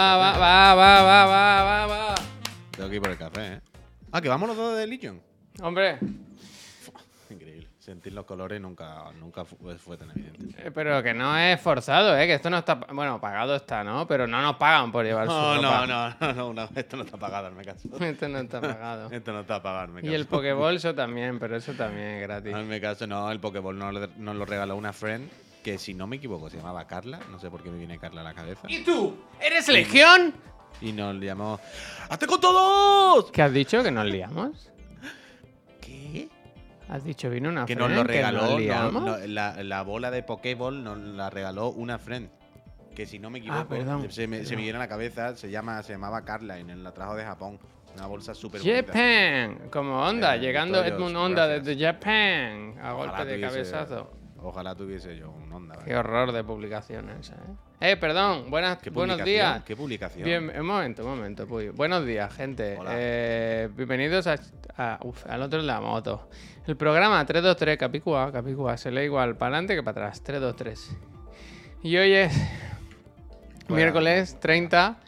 Va, va, va, va, va, va, va, va. Tengo que ir por el café, ¿eh? Ah, que vamos los dos de Legion. Hombre, Increíble. Sentir los colores nunca, nunca fu- fue, tan evidente. eh, pero que no es forzado, ¿eh? Que esto no está... Bueno, pagado está, ¿no? Pero no nos pagan por llevar su No, ropa. no, no, no, no, esto no está pagado, me caso. Esto no está pagado. Esto no está pagado, me caso. Y el Pokébolso también, pero eso también es gratis. Hazme caso, no, el Pokéball nos, nos lo regaló una friend que, si no me equivoco, se llamaba Carla. No sé por qué me viene Carla a la cabeza. ¿Y tú? ¿Eres Legión? Y nos llamó. ¡Hazte con todos! ¿Qué has dicho? ¿Que nos liamos? ¿Qué? ¿Has dicho vino una Que nos lo regaló. nos no, liamos? no, la, la bola de Pokéball nos la regaló una friend. Que si no me equivoco, Ah, perdón, se, me, se perdón. me viene a la cabeza, se, llama, se llamaba Carla y nos la trajo de Japón. Una bolsa súper bonita. Japan, como Onda, Eh, llegando Edmund Onda gracias. desde Japan, a Ojalá golpe de cabezazo. Ojalá tuviese yo un onda. Qué ¿vale? horror de publicaciones, ¿eh? Eh, perdón, buenas, ¿Qué buenos días. ¿Qué publicación? Bien, un momento, un momento, Puy. Buenos días, gente. Hola. Eh, bienvenidos a, a- uf, al otro de la moto. El programa 323 Capicúa, Capicúa, se lee igual para adelante que para atrás. 323. Y hoy es Bueno. miércoles 30.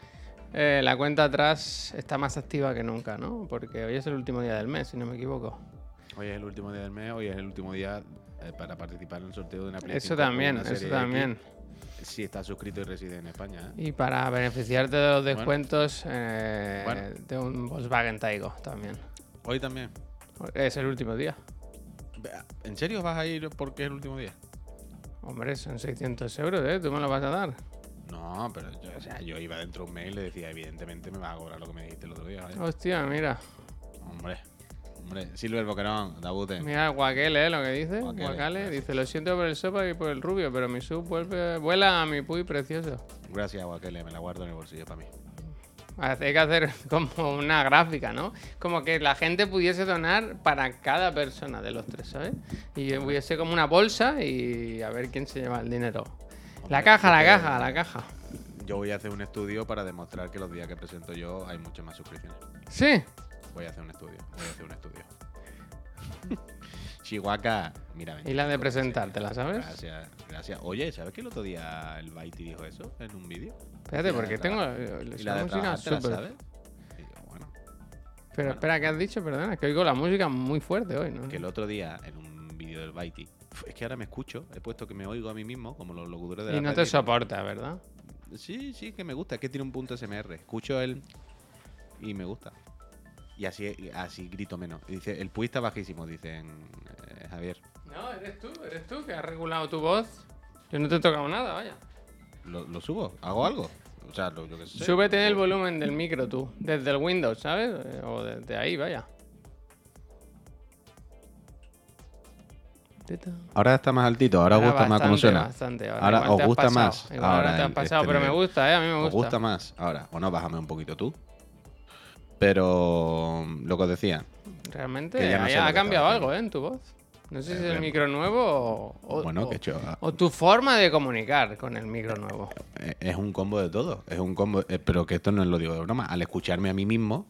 Eh, la cuenta atrás está más activa que nunca, ¿no? Porque hoy es el último día del mes, si no me equivoco. Hoy es el último día del mes, hoy es el último día eh, para participar en el sorteo de una Play Eso 5 o también, eso también. X, si estás suscrito y reside en España. ¿eh? Y para beneficiarte de los descuentos eh, Bueno. de un Volkswagen Taigo también. Hoy también. Es el último día. ¿En serio vas a ir porque es el último día? Hombre, son 600 euros, ¿eh? ¿Tú me lo vas a dar? No, pero yo, o sea, yo iba dentro de un mail y le decía, evidentemente me va a cobrar lo que me dijiste el otro día. vaya. Hostia, mira. Hombre, hombre, Silver Boquerón, Dabute. Mira, Guaquele, ¿eh? Lo que dice. Guacale. Dice, lo siento por el sopa y por el rubio, pero mi sub vuelve, vuela a mi puy precioso. Gracias, Guaquele, me la guardo en el bolsillo para mí. Hay que hacer como una gráfica, ¿no? Como que la gente pudiese donar para cada persona de los tres, ¿sabes? Y hubiese como una bolsa y a ver quién se lleva el dinero. La caja, la caja, la caja. Yo voy a hacer un estudio para demostrar que los días que presento yo hay muchas más suscripciones. Sí. Voy a hacer un estudio, voy a hacer un estudio. Chihuahua, mira. Y la de presentártela, ¿sabes? Gracias, gracias. Oye, ¿sabes que el otro día el Baiti dijo eso en un vídeo? Espérate, Y porque tengo eh, Y la de música. Y bueno, Pero espera, ¿qué has dicho? Perdona, es que oigo la música muy fuerte hoy, ¿no? que el otro día en un vídeo del Baiti, es que ahora me escucho, he puesto que me oigo a mí mismo, como los locutores de la Y no te soporta, ¿verdad? Sí, sí, que me gusta, es que tiene un punto SMR. Escucho el y me gusta. Y así, así grito menos. Y dice, el puy está bajísimo, dicen eh, Javier. No, eres tú, eres tú que has regulado tu voz. Yo no te he tocado nada, vaya. ¿Lo, lo subo? ¿Hago algo? O sea, lo, yo que sé. Súbete el volumen del micro tú, desde el Windows, ¿sabes? Eh, O desde ahí, vaya. Ahora está más altito, ahora, Ahora gusta más cómo suena. Bastante. Ahora, os gusta pasado. más ahora, te has el- pasado, este pero me gusta, ¿eh? A mí me ¿Os gusta. gusta más ahora? O no, bájame un poquito tú. Pero lo que os decía, Realmente ya no sé ha cambiado algo, ¿eh? En tu voz. No sé si es el Eh, micro nuevo o, bueno, o- que ah, o tu forma de comunicar con el micro nuevo. eh, es un combo de todo. Es un combo, eh, pero que esto no lo digo de broma. Al escucharme a mí mismo,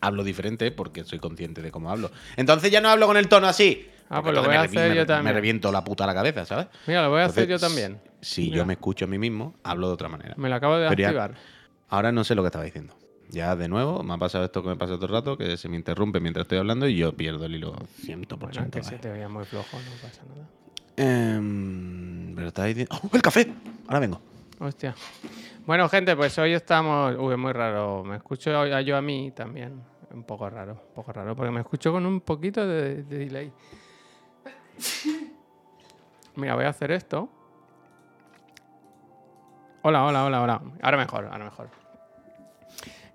hablo diferente porque soy consciente de cómo hablo. Entonces ya no hablo con el tono así. Ah, pues lo voy a me hacer me- yo Me también. reviento la puta a la cabeza, ¿sabes? Mira, lo voy a hacer yo también. Si Mira. yo me escucho a mí mismo, hablo de otra manera. Me lo acabo de Pero ya- activar. Ahora no sé lo que estaba diciendo. Ya de nuevo, me ha pasado esto que me pasa todo el rato, que se me interrumpe mientras estoy hablando y yo pierdo el hilo 100%. Bueno, que se te veía muy flojo, no pasa nada. Pero diciendo... ¡Oh, el café! Ahora vengo. Hostia. Bueno, gente, pues hoy estamos. Uy, es muy raro. Me escucho a- yo a mí también. Un poco raro, un poco raro, porque me escucho con un poquito de, de delay. Mira, voy a hacer esto. Hola, hola, hola, hola. Ahora mejor, ahora mejor.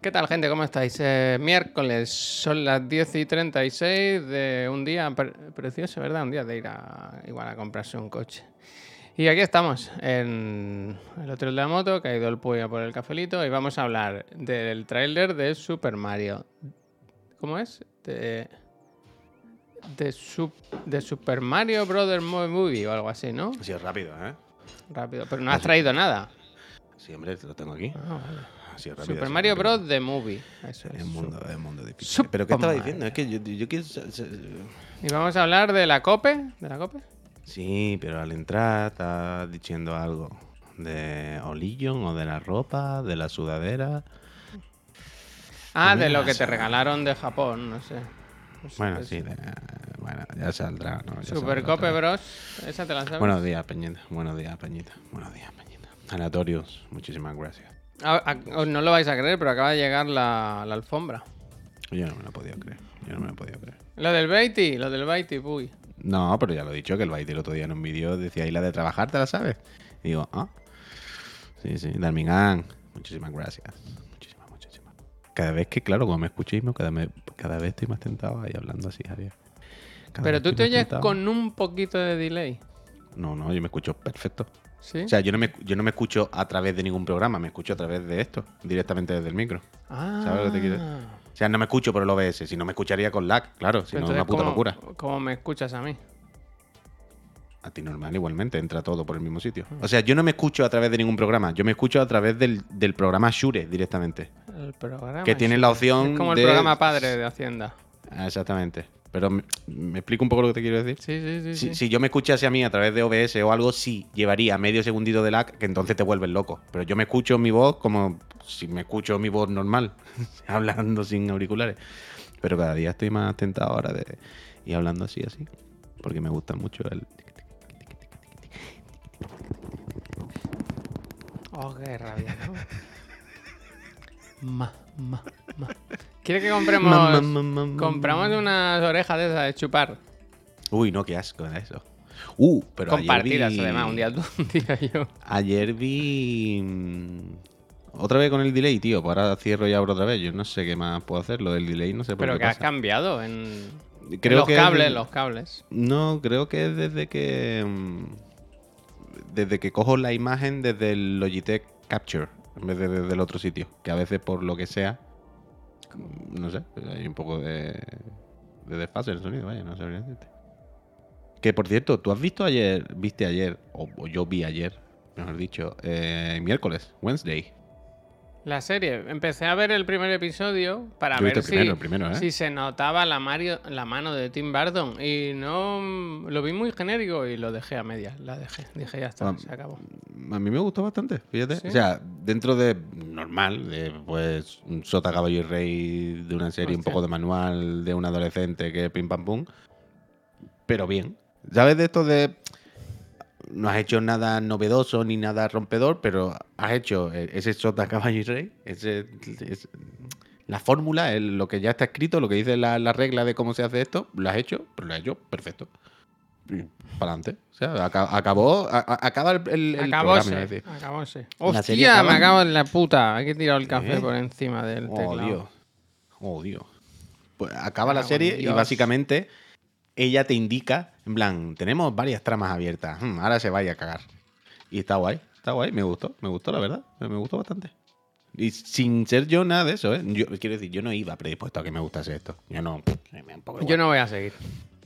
¿Qué tal, gente? ¿Cómo estáis? Eh, miércoles, son las 10 y 36 de un día pre- precioso, ¿verdad? Un día de ir a, igual a comprarse un coche. Y aquí estamos, en el hotel de la moto, que ha ido el Puyo por el cafelito, y vamos a hablar del tráiler de Super Mario. ¿Cómo es? De, de, Sup- de Super Mario Brothers Movie o algo así, ¿no? Sí, es rápido, ¿eh? Rápido. Pero no has traído nada. Sí, hombre, lo tengo aquí. Ah, vale. Así es rápido. Super Mario. Bros. The Movie. Eso es. Es un mundo, es un mundo difícil. Super ¿Pero qué estaba diciendo? Es que yo, yo quiero... Y vamos a hablar de la COPE. ¿De la COPE? Sí, pero al entrar estás diciendo algo. ¿De Oligion o de la ropa, de la sudadera? Ah, de lo que te regalaron de Japón, no sé. No sé Bueno, sí, de- bueno, ya saldrá, ¿no? Ya Super saldrá Cope otra vez. Bros. ¿Esa te la sabes? Buenos días, Peñita. Buenos días, Peñita. Buenos días, Peñita. Anatorios, muchísimas gracias. Os no lo vais a creer, pero acaba de llegar la, la alfombra. Yo no me lo he podido creer. Yo no me lo he podido creer. Lo del Baiti, lo del Baiti, uy. No, pero ya lo he dicho, que el Baiti el otro día en un vídeo decía, ¿y la de trabajar te la sabes? Y digo, ah, sí, sí, Darmingan, muchísimas gracias. Muchísimas, muchísimas. Cada vez que, claro, como me escuchéis, cada, me- cada vez estoy más tentado ahí hablando así, Javier. Cada Pero tú te oyes tentado. con un poquito de delay. No, no, yo me escucho perfecto. ¿Sí? O sea, yo no, me, yo no me escucho a través de ningún programa, me escucho a través de esto, directamente desde el micro. ah. ¿sabes lo que te quiero O sea, no me escucho por el OBS, si no me escucharía con lag, claro, si no es una puta ¿cómo- locura. ¿Cómo me escuchas a mí? A ti normal, igualmente, entra todo por el mismo sitio. Mm. O sea, yo no me escucho a través de ningún programa, yo me escucho a través del, del programa Shure directamente. El programa. Que tiene la opción Es como el de- programa padre de Hacienda. Ah, exactamente. Pero me, me explico un poco lo que te quiero decir. Sí, sí, sí. Si, sí. si yo me escuchase a mí a través de OBS o algo, sí, llevaría medio segundito de lag, que entonces te vuelves loco. Pero yo me escucho mi voz como si me escucho mi voz normal, hablando sin auriculares. Pero cada día estoy más tentado ahora de ir hablando así, así. Porque me gusta mucho el... Oh, qué rabia, ¿no? Ma, ma, ma. ¿Quiere que compremos. Ma, ma, ma, ma, compramos unas orejas de esas de chupar? Uy, no, qué asco era eso. Uh, pero Compartidas, ayer vi... además. Un día tú, un día yo. Ayer vi... mm, Otra vez con el delay, tío. Pues ahora cierro y abro otra vez. Yo no sé qué más puedo hacer. Lo del delay no sé por Pero qué que has cambiado en. los que cables, desde- los cables. No, creo que es desde que. mm, Desde que cojo la imagen desde el Logitech Capture, en vez de desde el otro sitio. Que a veces, por lo que sea. No sé, hay un poco de. de desfase el sonido, vaya, no sabría decirte. Que por cierto, tú has visto ayer, viste ayer, o, o yo vi ayer, mejor dicho, eh, miércoles, Wednesday. La serie. Empecé a ver el primer episodio para Yo ver si, primero, ¿eh? si se notaba la, Mario, la mano de Tim Burton. Y no. Lo vi muy genérico y lo dejé a medias. La dejé. Dije, ya está, Ah, se acabó. A mí me gustó bastante, fíjate. ¿Sí? O sea, dentro de normal, de pues un sota, caballo y rey de una serie, un poco de manual de un adolescente que pim pam pum. Pero bien. ¿Sabes de esto de no has hecho nada novedoso ni nada rompedor, pero has hecho eh, ese sota, caballo y rey, ese, es- la fórmula, el- lo que ya está escrito, lo que dice la, la regla de cómo se hace esto, lo has hecho, pero lo has hecho perfecto. Para adelante. O sea, aca- acabó, a- acaba el, el, el programa, Acabóse. decir. Acabóse. La serie Hostia, me acabo en la puta. Hay que tirar el café ¿Eh? por encima del Oh, teclado. Dios. Oh, Dios. Pues acaba la serie y básicamente ella te indica, en plan, tenemos varias tramas abiertas. hmm, ahora se vaya a cagar. Y está guay, está guay, me gustó, me gustó la verdad, me gustó bastante. Y sin ser yo nada de eso, ¿eh? Yo, quiero decir, yo no iba predispuesto a que me gustase esto. Yo no. Yo no voy a seguir.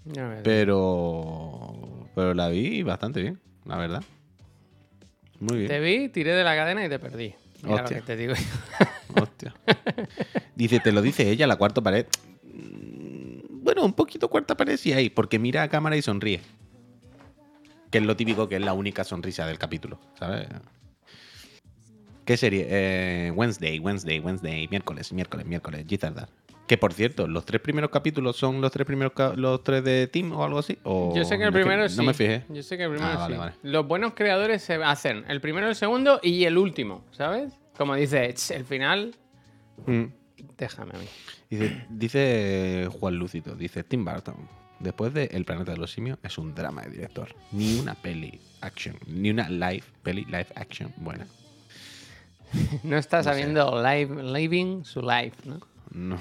Yo no voy a seguir. Pero. Pero la vi bastante bien, la verdad. Muy bien. Te vi, tiré de la cadena y te perdí. Mira Hostia. lo que te digo. Hostia. Dice, te lo dice ella, la cuarta pared. Bueno, un poquito cuarta pared sí hay, porque mira a cámara y sonríe. Que es lo típico, que es la única sonrisa del capítulo, ¿sabes? ¿Qué serie? Eh, Wednesday, Wednesday, Wednesday, miércoles, miércoles, miércoles, Gitardar. Que por cierto, los tres primeros capítulos son los tres primeros los tres de Team o algo así. ¿O Yo sé que el primero sí. No me fijé. Yo sé que el primero Ah, vale, sí. vale. Los buenos creadores se hacen el primero, el segundo y el último, ¿sabes? Como dice, "Ch, el final, Mm. Déjame a mí. Dice, dice Juan Lúcito, dice Tim Burton. Después de El planeta de los simios es un drama de director. Ni una peli action, ni una live peli live action buena. No está No sé. sabiendo live, living su life, ¿no? No.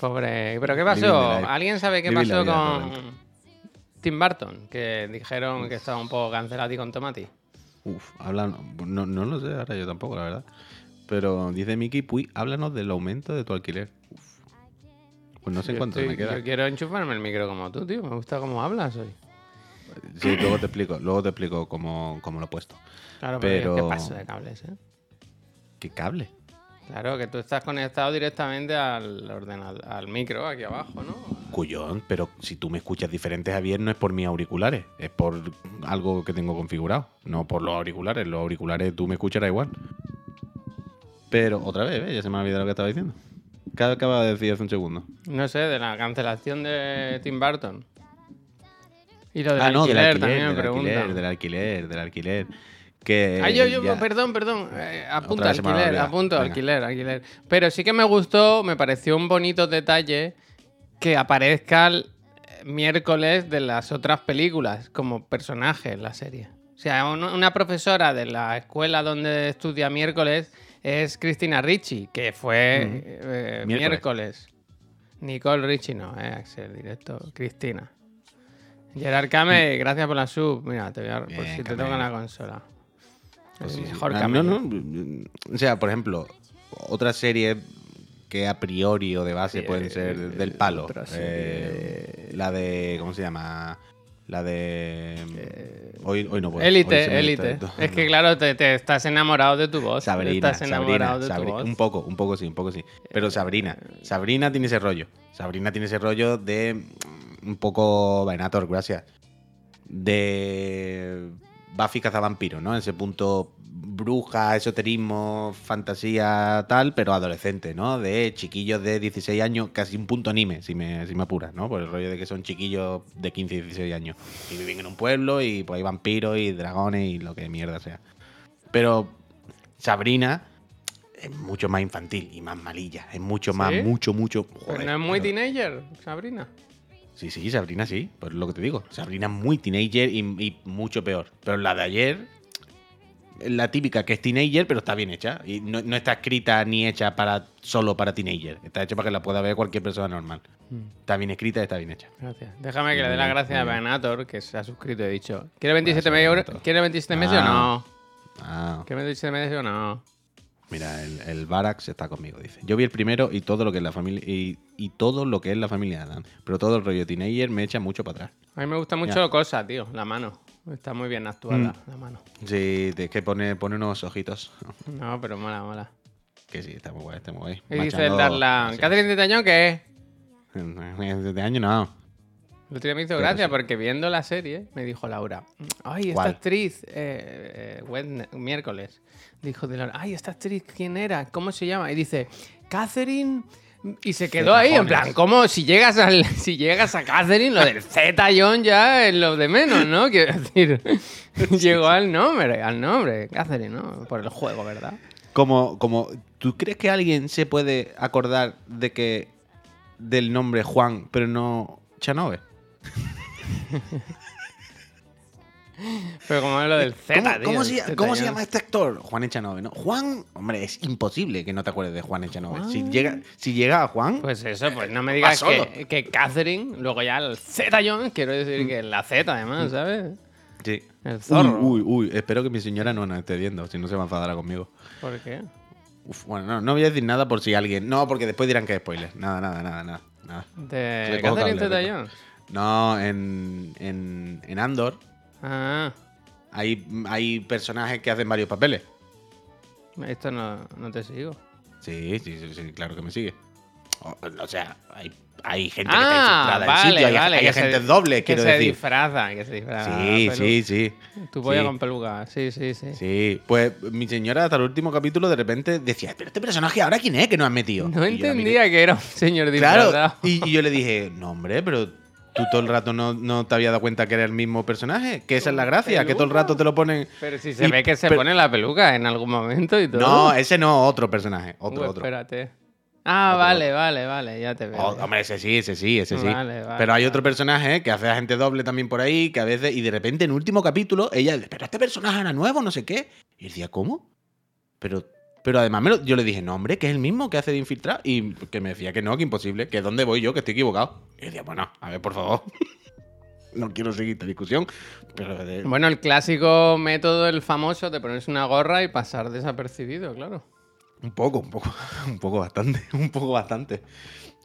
Pobre. ¿Pero qué pasó? ¿Alguien sabe qué Living pasó vida con. Tim Burton? Que dijeron que estaba un poco cancelado y con Tomati. Uf, hablan, no, no lo sé, ahora yo tampoco, la verdad. Pero dice Mickey Puy, háblanos del aumento de tu alquiler. Uf. Pues no sé Yo cuánto estoy- me queda. Yo quiero enchufarme el micro como tú, tío. Me gusta cómo hablas hoy. Sí, luego te explico, luego te explico cómo, cómo lo he puesto. Claro, pero, Pero- qué paso de cables, ¿eh? ¿Qué cable? Claro, que tú estás conectado directamente al ordenador, al micro aquí abajo, ¿no? Cuyón, pero si tú me escuchas diferente, Javier, no es por mis auriculares, es por algo que tengo configurado, no por los auriculares. Los auriculares tú me escucharás igual. Pero otra vez, ya se me ha olvidado lo que estaba diciendo. ¿Qué acaba de decir hace un segundo? No sé, de la cancelación de Tim Burton. Y lo del ah, no, del alquiler alquiler, también me del preguntan. alquiler, del alquiler, del alquiler. Que Ah, yo, yo, ya- perdón, perdón. eh, apunto me alquiler, apunto Venga. alquiler, alquiler. Pero sí que me gustó, me pareció un bonito detalle que aparezca el miércoles de las otras películas como personaje en la serie. O sea, un- una profesora de la escuela donde estudia miércoles es Cristina Ricci, que fue eh, Miércoles. miércoles. Nicole Ricci no, eh, Axel, directo. Cristina. Gerard Kame, gracias por la sub. Mira, te voy a, por Bien, si te toca la consola. Pues El sí, mejor Ah, Kame. No, no. O sea, por ejemplo, otra serie que a priori o de base Sí, pueden ser del palo. Eh, la de. ¿Cómo se llama? La de. hoy, hoy no puedo. Élite, élite. Es que claro, te, te estás enamorado de tu voz. Sabrina, estás enamorado Sabrina, de tu voz. un poco, un poco sí, un poco sí. Pero Eh, Sabrina, Sabrina tiene ese rollo. Sabrina tiene ese rollo de mm, un poco Venator, gracias. De Buffy cazavampiro, ¿no? Ese punto bruja, esoterismo, fantasía, tal, pero adolescente, ¿no? De chiquillos de 16 años, casi un punto anime, si me, si me apuras, ¿no? Por el rollo de que son chiquillos de 15 y 16 años. Y viven en un pueblo y pues hay vampiros y dragones y lo que mierda sea. Pero Sabrina es mucho más infantil y más malilla. Es mucho más, ¿Sí? mucho, mucho. Pero joder, no es muy pero- teenager, Sabrina. Sí, sí, Sabrina sí. Pues lo que te digo. Sabrina es muy teenager y, y mucho peor. Pero la de ayer, la típica que es teenager, pero está bien hecha. Y no, no está escrita ni hecha para solo para teenager. Está hecha para que la pueda ver cualquier persona normal. Está bien escrita y está bien hecha. Gracias. Déjame que le dé las gracias a. Venator, que se ha suscrito y he dicho. ¿Quiere 27 Gracias, meses. ¿Quiere 27 meses o Ah. no? Ah, ¿Quiere 27 meses o no? mira, el, el Barax está conmigo, dice. Yo vi el primero y todo lo que es la familia y, y todo lo que es la familia de Adam. Pero todo el rollo teenager me echa mucho para atrás. A mí me gusta mucho Ya. cosa, tío. La mano. Está muy bien actuada, Mm. la mano. Sí, es que pone, pone unos ojitos. No, pero mola, mola. Que sí, está muy guay, está muy guay. Y dice el Darlan. ¿Catherine de Tañón qué? Este año no. El otro día me hizo gracia sí. porque viendo la serie me dijo Laura, ay, esta ¿Cuál? actriz, eh, eh, miércoles, dijo de Laura, ay, esta actriz, ¿quién era? ¿Cómo se llama? Y dice, Catherine... Y se quedó ahí, en plan, ¿cómo? Si llegas, al, si llegas a Catherine, lo del Z John ya es lo de menos, ¿no? Quiero decir, llegó al nombre, al nombre, Catherine, ¿no? Por el juego, ¿verdad? Como, como, ¿tú crees que alguien se puede acordar de que del nombre Juan, pero no Chanove? Pero como es lo del Z, ¿Cómo, tío, cómo el se, Zeta cómo se John. llama este actor? Juan Echanove, ¿no? Juan, hombre, es imposible que no te acuerdes de Juan Echanove. Si llega, si llega a Juan, Pues eso, pues no me digas que, que Catherine, luego ya el Z John, quiero decir que la Z además, ¿sabes? sí. El zorro. Uy, uy, uy, espero que mi señora no nos esté viendo, si no se va a enfadar conmigo. ¿Por qué? Uf, bueno, no, no voy a decir nada por si alguien. No, porque después dirán que es spoiler. Nada, nada, nada, nada. nada. De Catherine Rico. Jones. No, en, en, en Andor Ah, hay, hay personajes que hacen varios papeles. esto no, no te sigo. Sí, sí, sí, sí, claro que me sigue. O, o sea, hay, hay gente Ah, que está infiltrada en vale, sitio, hay, vale. hay agentes dobles, que quiero se decir. disfrazan, que se disfrazan. Sí, Pelu- sí, sí. Tu polla Sí. con peluca, sí, sí, sí. Sí, pues mi señora hasta el último capítulo de repente decía, pero este personaje ahora quién es que nos han metido. No Y entendía que era un señor disfrazado. Claro, y, y yo le dije, no hombre, pero tú todo el rato no, no te habías dado cuenta que era el mismo personaje, que esa es la gracia, que todo el rato te lo ponen... Pero si se Y- ve que se pone la peluca en algún momento y todo. No, ese no, otro personaje, otro, Uy, otro. Espérate. Ah, Otro, vale, vale, vale, ya te veo. Oh, hombre, ese sí, ese sí, ese sí. Vale, vale, pero hay otro personaje que hace agente doble también por ahí, que a veces, y de repente en último capítulo, ella dice, pero este personaje era nuevo, no sé qué. Y decía, ¿cómo? Pero, pero además me lo- yo le dije, no, hombre, que es el mismo que hace de infiltrar. Y que me decía que no, que imposible, que dónde voy yo, que estoy equivocado. Y decía, bueno, a ver, por favor. no quiero seguir esta discusión, pero de- Bueno, el clásico método, el famoso, de ponerse una gorra y pasar desapercibido, claro. un poco, un poco, un poco bastante, un poco bastante,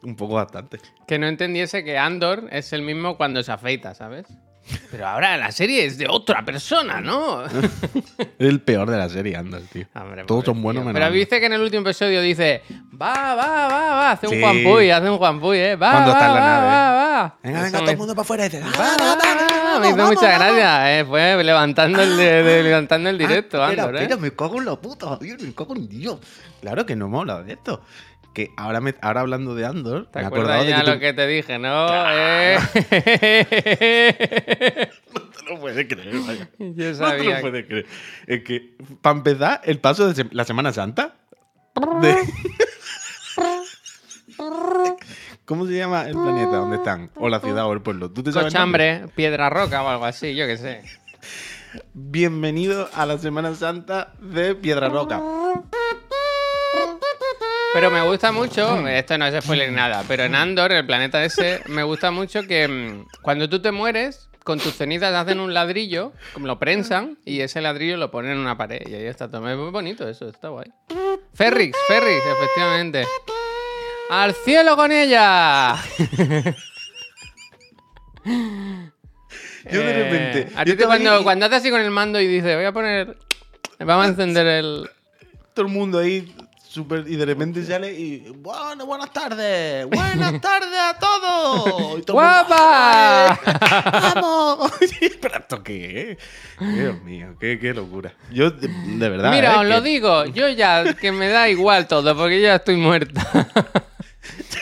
un poco bastante. Que no entendiese que Andor es el mismo cuando se afeita, ¿sabes? Pero ahora la serie es de otra persona, ¿no? Es el peor de la serie, Andor, tío. Hombre, Todos son buenos menos Pero viste que en el último episodio dice, va, va, va, va, hace un Sí. Juan Puy, hace un Juan Puy, eh. Va, Cuando va, está en la va, nave. va, va. Venga, Eso venga, todo me- el mundo para afuera dice, Va, "Ah, va, va, va, va". vamos, Me hizo vamos, mucha vamos". gracia, eh. Fue levantando el, de- de- levantando el directo, Ah, Andor, eh. me cago en la puta, Javier, me cago en Dios. Claro que no hablado de esto. Que ahora, me, ahora hablando de Andor, ¿Te me acuerdas de ya que tú- lo que te dije, no? Eh. No te lo puedes creer, vaya. Yo No te sabía. lo puedes creer. Es que, para empezar, el paso de la Semana Santa. de- ¿Cómo se llama el planeta donde están? O la ciudad o el pueblo. ¿Tú te sabes? Cochambre, piedra roca o algo así, yo qué sé. Bienvenido a la Semana Santa de Piedra Roca. Pero me gusta mucho, esto no es spoiler ni nada, pero en Andor, el planeta ese, me gusta mucho que mm, cuando tú te mueres, con tus cenizas hacen un ladrillo, como lo prensan, y ese ladrillo lo ponen en una pared. Y ahí está todo. Es muy bonito eso, está guay. Ferrix, Ferrix, efectivamente. ¡Al cielo con ella! Yo de Eh, repente. a yo ti te estaba ahí cuando, y cuando haces así con el mando y dices, voy a poner. Vamos a encender el. Todo el mundo ahí. Súper, y de repente sale y. Bueno, buenas tardes. Buenas tardes a todos. Y todo ¡Guapa! ¡Ay, ¡Vamos! ¿Pero esto qué es? Dios mío, qué, qué locura. Yo, de, de verdad. Mira, ¿eh? os lo digo, yo ya, que me da igual todo, porque ya estoy muerta.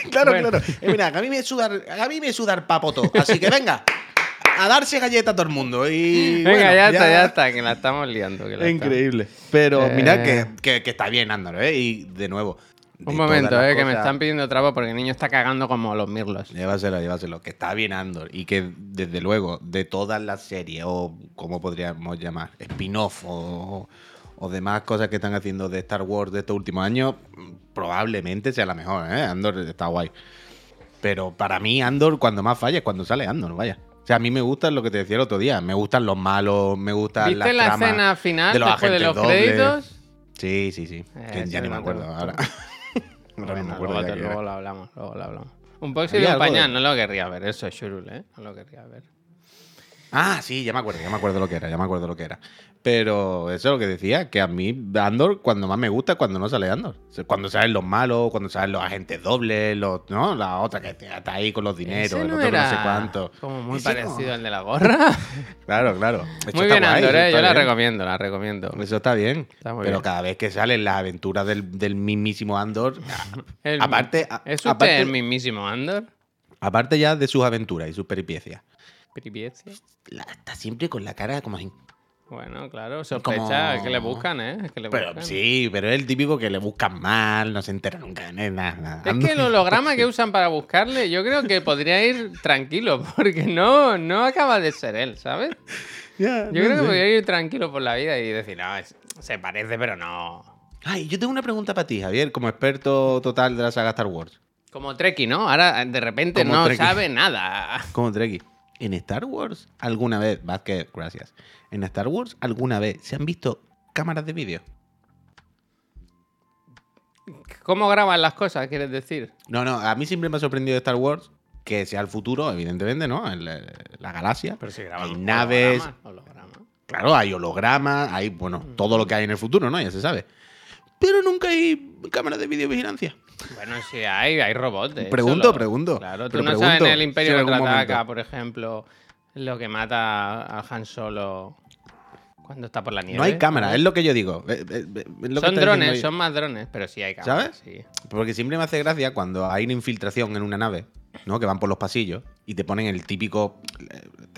Claro, Bueno. claro. Eh, mira, a mí me sudar, a mí me sudar papoto. Así que venga, a darse galleta a todo el mundo. Y, Venga, bueno, ya, está, ya está, que la estamos liando. que la Es increíble. Pero Eh. mira que, que- que está bien, Andor, ¿eh? Y de nuevo. de Un momento, eh, que me están pidiendo trapo porque el niño está cagando como los mirlos. Llévaselo, llévaselo. Que está bien Andor. Y que, desde luego, de todas las series, o como podríamos llamar, spin-off o, o demás cosas que están haciendo de Star Wars de estos últimos años, probablemente sea la mejor, ¿eh? Andor está guay. Pero para mí, Andor, cuando más falla es cuando sale Andor, vaya. O sea, a mí me gustan lo que te decía el otro día. Me gustan los malos, me gustan ¿Viste las la escena final de los después de los dobles. créditos? Sí, sí, sí. Eh, que ya ni me acuerdo ahora. me acuerdo luego, te- luego lo hablamos, luego lo hablamos. Un poco de Había un algo de- pañal, no lo querría ver, eso es Shurul, ¿eh? No lo querría ver. Ah, sí, ya me acuerdo, ya me acuerdo lo que era, ya me acuerdo lo que era. Pero eso es lo que decía, que a mí Andor cuando más me gusta es cuando no sale Andor. Cuando salen los malos, cuando salen los agentes dobles, los, ¿no? La otra que está ahí con los dineros, el no otro no sé cuánto. Como muy Ese no. parecido al de la gorra. Claro, claro. Muy bien, guay, Andor, ¿eh? Yo la bien. recomiendo, la recomiendo. Eso está bien. Está muy pero bien. cada vez que salen las aventuras del, del mismísimo Andor, El- aparte, ¿Es usted aparte, el mismísimo Andor? aparte ya de sus aventuras y sus peripecias, Peripiecia. la- está siempre con la cara como así. Bueno, claro, sospecha, es que le buscan, ¿eh? Es que le Pero buscan. sí, pero es el típico que le buscan mal, no se entera nunca de nada. nada. Es que el holograma que usan para buscarle, yo creo que podría ir tranquilo, porque no, no acaba de ser él, ¿sabes? Yo no creo que podría ir tranquilo por la vida y decir, no, es- se parece, pero no. Ay, yo tengo una pregunta para ti, Javier, como experto total de la saga Star Wars. Como Treki, ¿no? Ahora de repente Como no Trekkie. sabe nada. Como Trekkie. ¿En Star Wars alguna vez, Vázquez, gracias. ¿En Star Wars alguna vez se han visto cámaras de vídeo? ¿Cómo graban las cosas, quieres decir? No, no, a mí siempre me ha sorprendido de Star Wars que sea el futuro, evidentemente, ¿no? En la, la galaxia. Pero si hay graban naves, hologramas, hologramas. claro, hay hologramas, hay, bueno, todo lo que hay en el futuro, ¿no? Ya se sabe. Pero nunca hay cámaras de videovigilancia. Bueno, sí hay, hay robots. de Pregunto, pregunto. Claro, tú no pregunto sabes en el si Imperio algún Contraataca, por ejemplo, lo que mata a Han Solo cuando está por la nieve. No hay cámara, es lo que yo digo. Eh, eh, eh, es lo que Son drones, son más drones, pero sí hay cámaras. ¿Sabes? sí. Porque siempre me hace gracia cuando hay una infiltración en una nave, ¿no? Que van por los pasillos y te ponen el típico.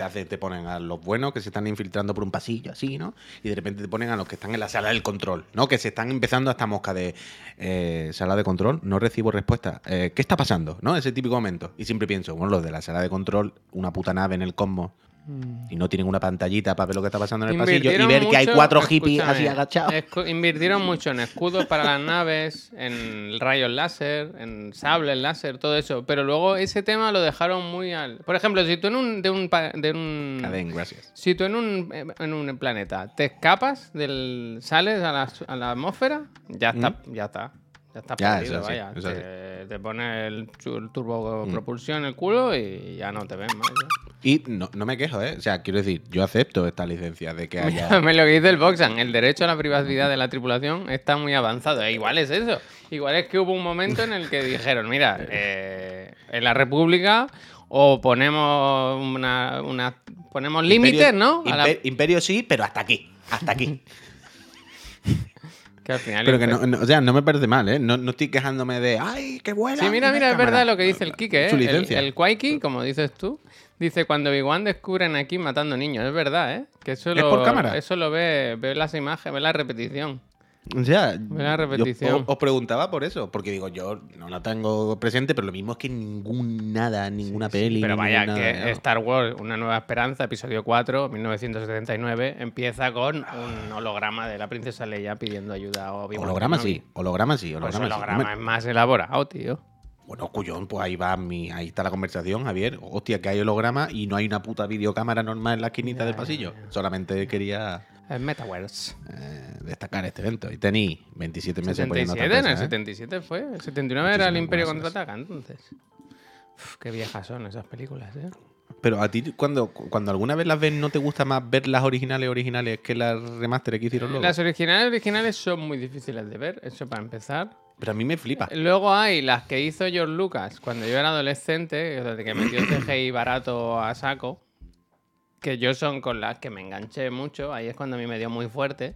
Te, hace, ponen a los buenos que se están infiltrando por un pasillo, así, ¿no? Y de repente te ponen a los que están en la sala del control, ¿no? Que se están empezando a esta mosca de eh, sala de control, no recibo respuesta. Eh, ¿Qué está pasando? ¿No? Ese típico momento. Y siempre pienso, bueno, los de la sala de control, una puta nave en el cosmos. Y no tienen una pantallita para ver lo que está pasando en el pasillo y ver que hay cuatro hippies así agachados. invirtieron mucho en escudos para las naves, en rayos láser, en sables láser, todo eso. Pero luego ese tema lo dejaron muy al. Por ejemplo, si tú en un. De un, de un Cadén, gracias. si tú en un, en un planeta te escapas del. sales a la, a la atmósfera, ya está, ya está. Ya está Ya, perdido, sí, vaya. te, te pone el, el turbo propulsión en el culo y ya no te ven más. ya. Y no, no me quejo, ¿eh? O sea, quiero decir, yo acepto esta licencia de que haya. Mírame lo que dice el Boxan. El derecho a la privacidad de la tripulación está muy avanzado. E igual es eso. Igual es que hubo un momento en el que dijeron, mira, eh, en la República o ponemos una, una- ponemos límites, Imperio- ¿no? A la- Imper- Imperio sí, pero hasta aquí. Hasta aquí. que al final pero que no, no- o sea, no me parece mal, ¿eh? No, no estoy quejándome de, ¡ay, qué buena! Sí, mira, mira, es verdad lo que dice el Kike, ¿eh? Su El, licencia. el Kwaiki, como dices tú, dice cuando Big One descubren aquí matando niños. Es verdad, ¿eh? Que eso ¿Es lo, por cámara? Eso lo ve, ve las imágenes, ve la repetición. O sea, Buena yo repetición. os, os preguntaba por eso, porque digo, yo no la tengo presente, pero lo mismo es que ningún nada, ninguna peli. Pero vaya, que Star Wars, Una Nueva Esperanza, episodio 4, 1979, empieza con un holograma de la princesa Leia pidiendo ayuda a Obi-Wan Holograma sí, holograma sí, Pues holograma sí. holograma No me- es más elaborado, tío. Bueno, cuyón, pues ahí va mi, ahí está la conversación, Javier. Hostia, que hay holograma y no hay una puta videocámara normal en la esquinita del pasillo. Solamente quería Es Metaverse. eh, destacar este evento. Y tení 27 meses poniendo 77, en el otra cosa, ¿eh? 77 fue. El 79 era el Imperio contraataca, entonces. Uf, qué viejas son esas películas, ¿eh? Pero a ti, cuando, cuando alguna vez las ves, ¿no te gusta más ver las originales originales que las remasteres que hicieron luego? Las originales originales son muy difíciles de ver, eso para empezar. Pero a mí me flipa. Luego hay las que hizo George Lucas cuando yo era adolescente, desde que metió CGI barato a saco, que yo son con las que me enganché mucho, ahí es cuando a mí me dio muy fuerte.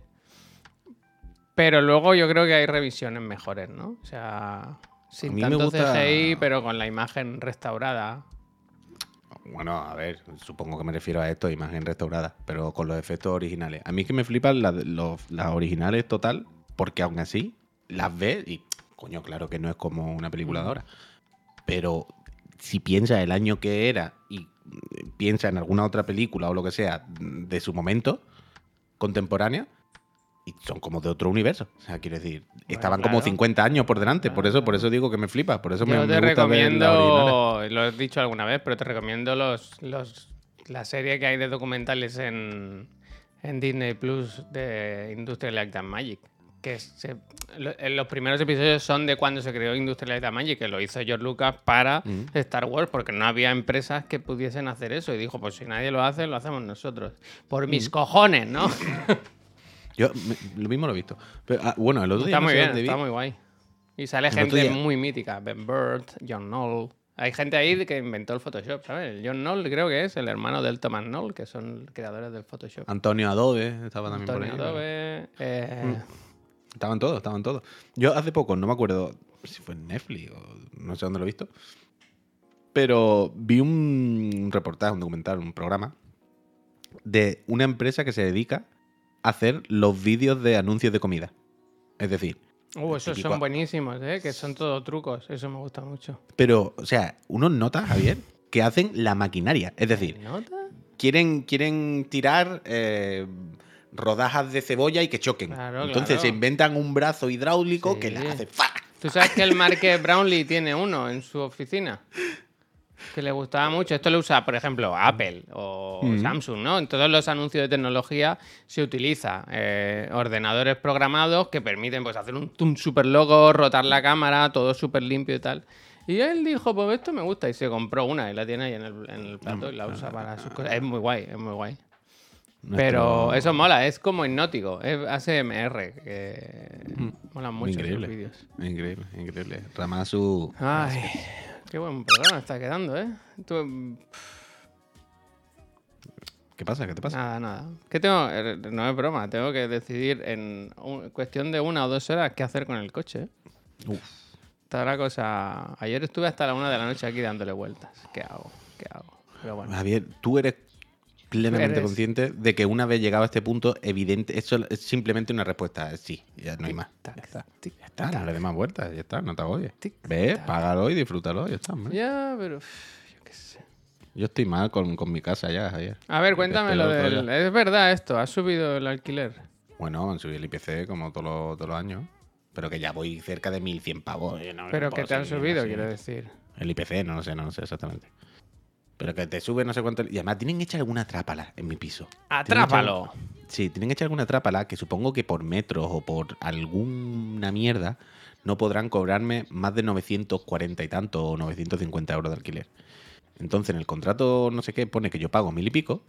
Pero luego yo creo que hay revisiones mejores, ¿no? O sea, sin mí me tanto gusta- CGI, pero con la imagen restaurada. Bueno, a ver, supongo que me refiero a esto, imagen restaurada, pero con los efectos originales. A mí es que me flipan las, los- las originales total, porque aún así las ves y, coño, claro que no es como una película de ahora. Pero si piensas el año que era y piensas en alguna otra película o lo que sea de su momento, contemporánea, y son como de otro universo. O sea, quiero decir, estaban como claro. 50 años por delante, por eso, por eso digo que me flipa, por eso me, Yo me te gusta ver recomiendo, lo he dicho alguna vez, pero te recomiendo los, los la serie que hay de documentales en, en Disney Plus de Industrial Light and Magic. Que se- lo- en los primeros episodios son de cuando se creó Industrial Light and Magic, que lo hizo George Lucas para Mm. Star Wars, porque no había empresas que pudiesen hacer eso. Y dijo, pues si nadie lo hace, lo hacemos nosotros. Por Mm. mis cojones, ¿no? Yo me- lo mismo lo he visto. Pero, ah, bueno, el otro día Está no muy sé bien, dónde vi- está muy guay. Y sale El gente muy mítica. Ben Burt, John Knoll. Hay gente ahí que inventó el Photoshop, ¿sabes? John Knoll creo que es el hermano del Thomas Knoll, que son creadores del Photoshop. Antonio Adobe estaba también Antonio por ahí. Adobe, eh, Estaban todos, estaban todos. Yo hace poco, no me acuerdo si fue en Netflix o no sé dónde lo he visto, pero vi un reportaje, un documental, un programa de una empresa que se dedica a hacer los vídeos de anuncios de comida. Es decir, Uh, esos son buenísimos, ¿eh? Que son todos trucos. Eso me gusta mucho. pero, o sea, unos notas, Javier, que hacen la maquinaria. Es decir, ¿Nota? quieren, quieren tirar eh, rodajas de cebolla y que choquen. Claro, Entonces claro. se inventan un brazo hidráulico que le hace ¡fa! ¿Tú sabes que el Marqués Brownlee tiene uno en su oficina? Que le gustaba mucho. Esto lo usa, por ejemplo, Apple o Samsung, ¿no? En todos los anuncios de tecnología se utiliza eh, ordenadores programados que permiten pues, hacer un, un super logo, rotar la cámara, todo súper limpio y tal. Y él dijo, pues esto me gusta, y se compró una y la tiene ahí en el, en el plato y la usa para sus cosas. Es muy guay, es muy guay. Pero eso mola, es como hipnótico, es ASMR, que mola mucho increíble. vídeos. Increíble, increíble. Ramasu. Ay, qué buen programa está quedando, ¿eh? Tú- ¿Qué pasa? ¿Qué te pasa? nada, nada. ¿Qué tengo? Eh, No es broma, tengo que decidir en cuestión de una o dos horas qué hacer con el coche. Uf. Está la cosa. Ayer estuve hasta la una de la noche aquí dándole vueltas. ¿Qué hago? ¿Qué hago? Pero bueno. Javier, tú eres plenamente Eres- consciente de que una vez llegado a este punto, evidente, eso es simplemente una respuesta, es sí, ya no hay más. Ya está. Ya está, no le des más vueltas, ya está, no te agobies. Ve, págalo y disfrútalo, ya está, hombre. Ya, pero. Yo qué sé. Yo estoy mal con, con mi casa ya, Javier. A ver, cuéntame Empecé lo el otro del. día. Es verdad esto, ¿has subido el alquiler? Bueno, han subido el IPC como todos los, todos los años, pero que ya voy cerca de 1.100 pavos. no- Pero que te han seguir subido, así. quiero decir. El IPC, no lo sé, no lo sé exactamente. Pero que te sube no sé cuánto. Y además tienen hecha alguna trápala en mi piso. Tienen ¡Atrápalo! hecha- Sí, tienen hecha alguna trápala que supongo que por metros o por alguna mierda no podrán cobrarme más de 940 y tanto o 950 euros de alquiler. Entonces en el contrato no sé qué pone que yo pago mil y pico,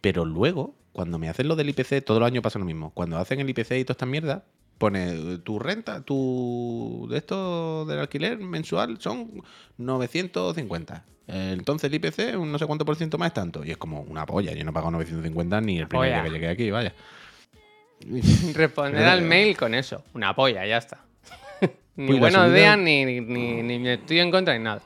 pero luego, cuando me hacen lo del IPC, todos los años pasa lo mismo. Cuando hacen el IPC y toda esta mierda, pone tu renta, tu de esto del alquiler mensual son 950. Entonces el IPC, un no sé cuánto por ciento más es tanto. Y es como una polla. Yo no he pagado 950 ni el primer día que llegué aquí, vaya. Responder al mail con eso. Una polla, ya está. ni Uy, buenos subida- días, ni, ni, ni, estoy en contra, ni nada.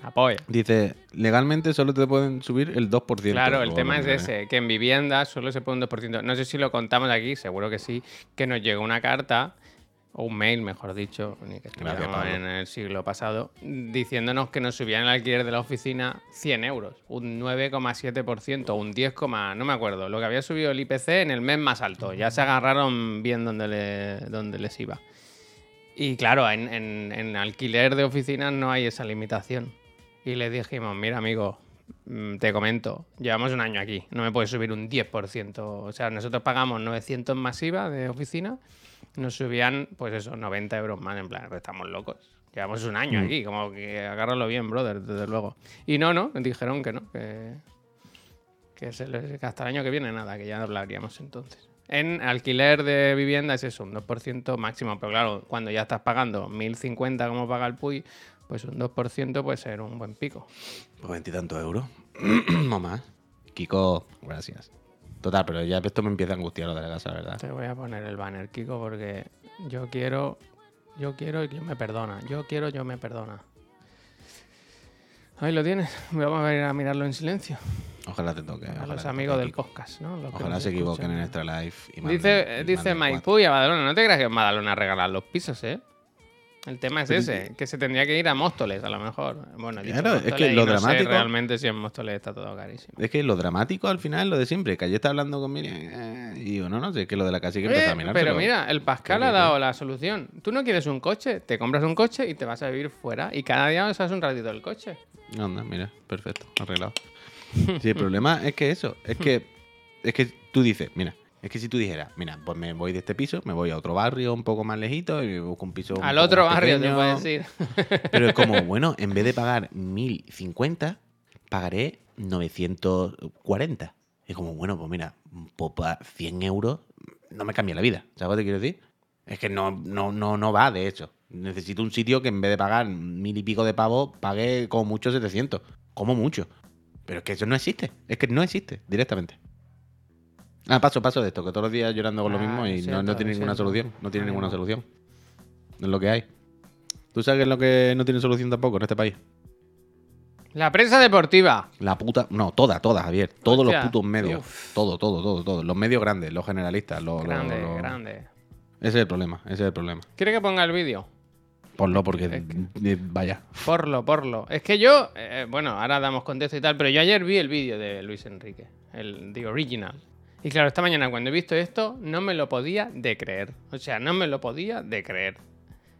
Una polla. Dice, legalmente solo te pueden subir el 2%. Claro, el tema es ese, que en vivienda solo se puede un 2%. No sé si lo contamos aquí, seguro que sí, que nos llegó una carta, o un mail, mejor dicho, ni que Gracias, estuviéramos Pablo. en el siglo pasado, diciéndonos que nos subían el alquiler de la oficina 100 euros, un 9,7%, un 10, no me acuerdo, lo que había subido el IPC en el mes más alto. Ya se agarraron bien donde, le, donde les iba. Y claro, en, en- en alquiler de oficinas no hay esa limitación. Y le dijimos, mira amigo, mm, te comento, llevamos un año aquí, no me puedes subir un 10%. O sea, nosotros pagamos 900 masiva de oficina, nos subían, pues eso, 90 euros más, en plan, pues estamos locos. Llevamos un año Mm. aquí, como que agárralo bien, brother, desde luego. Y no, no, dijeron que no, que, que, se les- que hasta el año que viene nada, que ya hablaríamos entonces. En alquiler de vivienda es eso, un 2% máximo, pero claro, cuando ya estás pagando 1.050 como paga el PUI, pues un 2% puede ser un buen pico. Pues veintitantos euros. no más. Kiko, gracias. Total, pero ya esto me empieza a angustiar lo de la casa, ¿verdad? Te voy a poner el banner, Kiko, porque yo quiero, yo quiero y yo me perdona. Yo quiero, yo me perdona. Ahí lo tienes. Vamos a ir a mirarlo en silencio. Ojalá te toque. A los amigos del podcast, ¿no? Los Ojalá se equivoquen escuchan. en extra live. y manden- Dice, y dice Mike. Puy, a Badalona, no te creas que en Badalona regalar los pisos, ¿eh? El tema es Pero- ese, que se tendría que ir a Móstoles, a lo mejor. Bueno, Claro, es que lo no sé dramático- realmente si en Móstoles está todo carísimo. Es que lo dramático al final, lo de siempre, que ayer está hablando con Miriam eh, y digo, no, no sé, que lo de la casa hay que empezar Eh, a mirar. pero mira, el Pascal ¿Qué, ha dado la solución. Tú no quieres un coche, te compras un coche y te vas a vivir fuera y cada día usas un ratito el coche. Anda, mira, perfecto, arreglado. Sí, el problema es que eso, es que, es que tú dices, mira, es que si tú dijeras, mira, pues me voy de este piso, me voy a otro barrio un poco más lejito y me busco un piso. un Al poco otro más barrio te pequeño. puedes ir. Pero es como, bueno, en vez de pagar 1050, pagaré 940. Es como, bueno, pues mira, pues pa 100 euros no me cambia la vida. ¿Sabes lo que te quiero decir? Es que no, no, no, no va de eso. Necesito un sitio que en vez de pagar mil y pico de pavos, pague como mucho 700. Como mucho. Pero es que eso no existe. Es que no existe directamente. Ah, paso, paso de esto, que todos los días llorando con lo Ah, mismo y no, no tiene ninguna solución. No tiene ninguna solución. Es lo que hay. ¿Tú sabes qué es lo que no tiene solución tampoco en este país? La prensa deportiva. La puta. No, todas, todas, Javier. Todos Hostia, los putos medios. uf. Todo, todo, todo, todo. Los medios grandes, los generalistas. Los, los- Grande, los- grande. Ese es el problema, ese es el problema. ¿Quiere que ponga el vídeo? Ponlo porque. Es eh, Vaya. Porlo, porlo. Es que yo, eh, bueno, ahora damos contexto y tal, pero yo ayer vi el vídeo de Luis Enrique, el The Original. Y claro, esta mañana cuando he visto esto, no me lo podía de creer. O sea, no me lo podía de creer.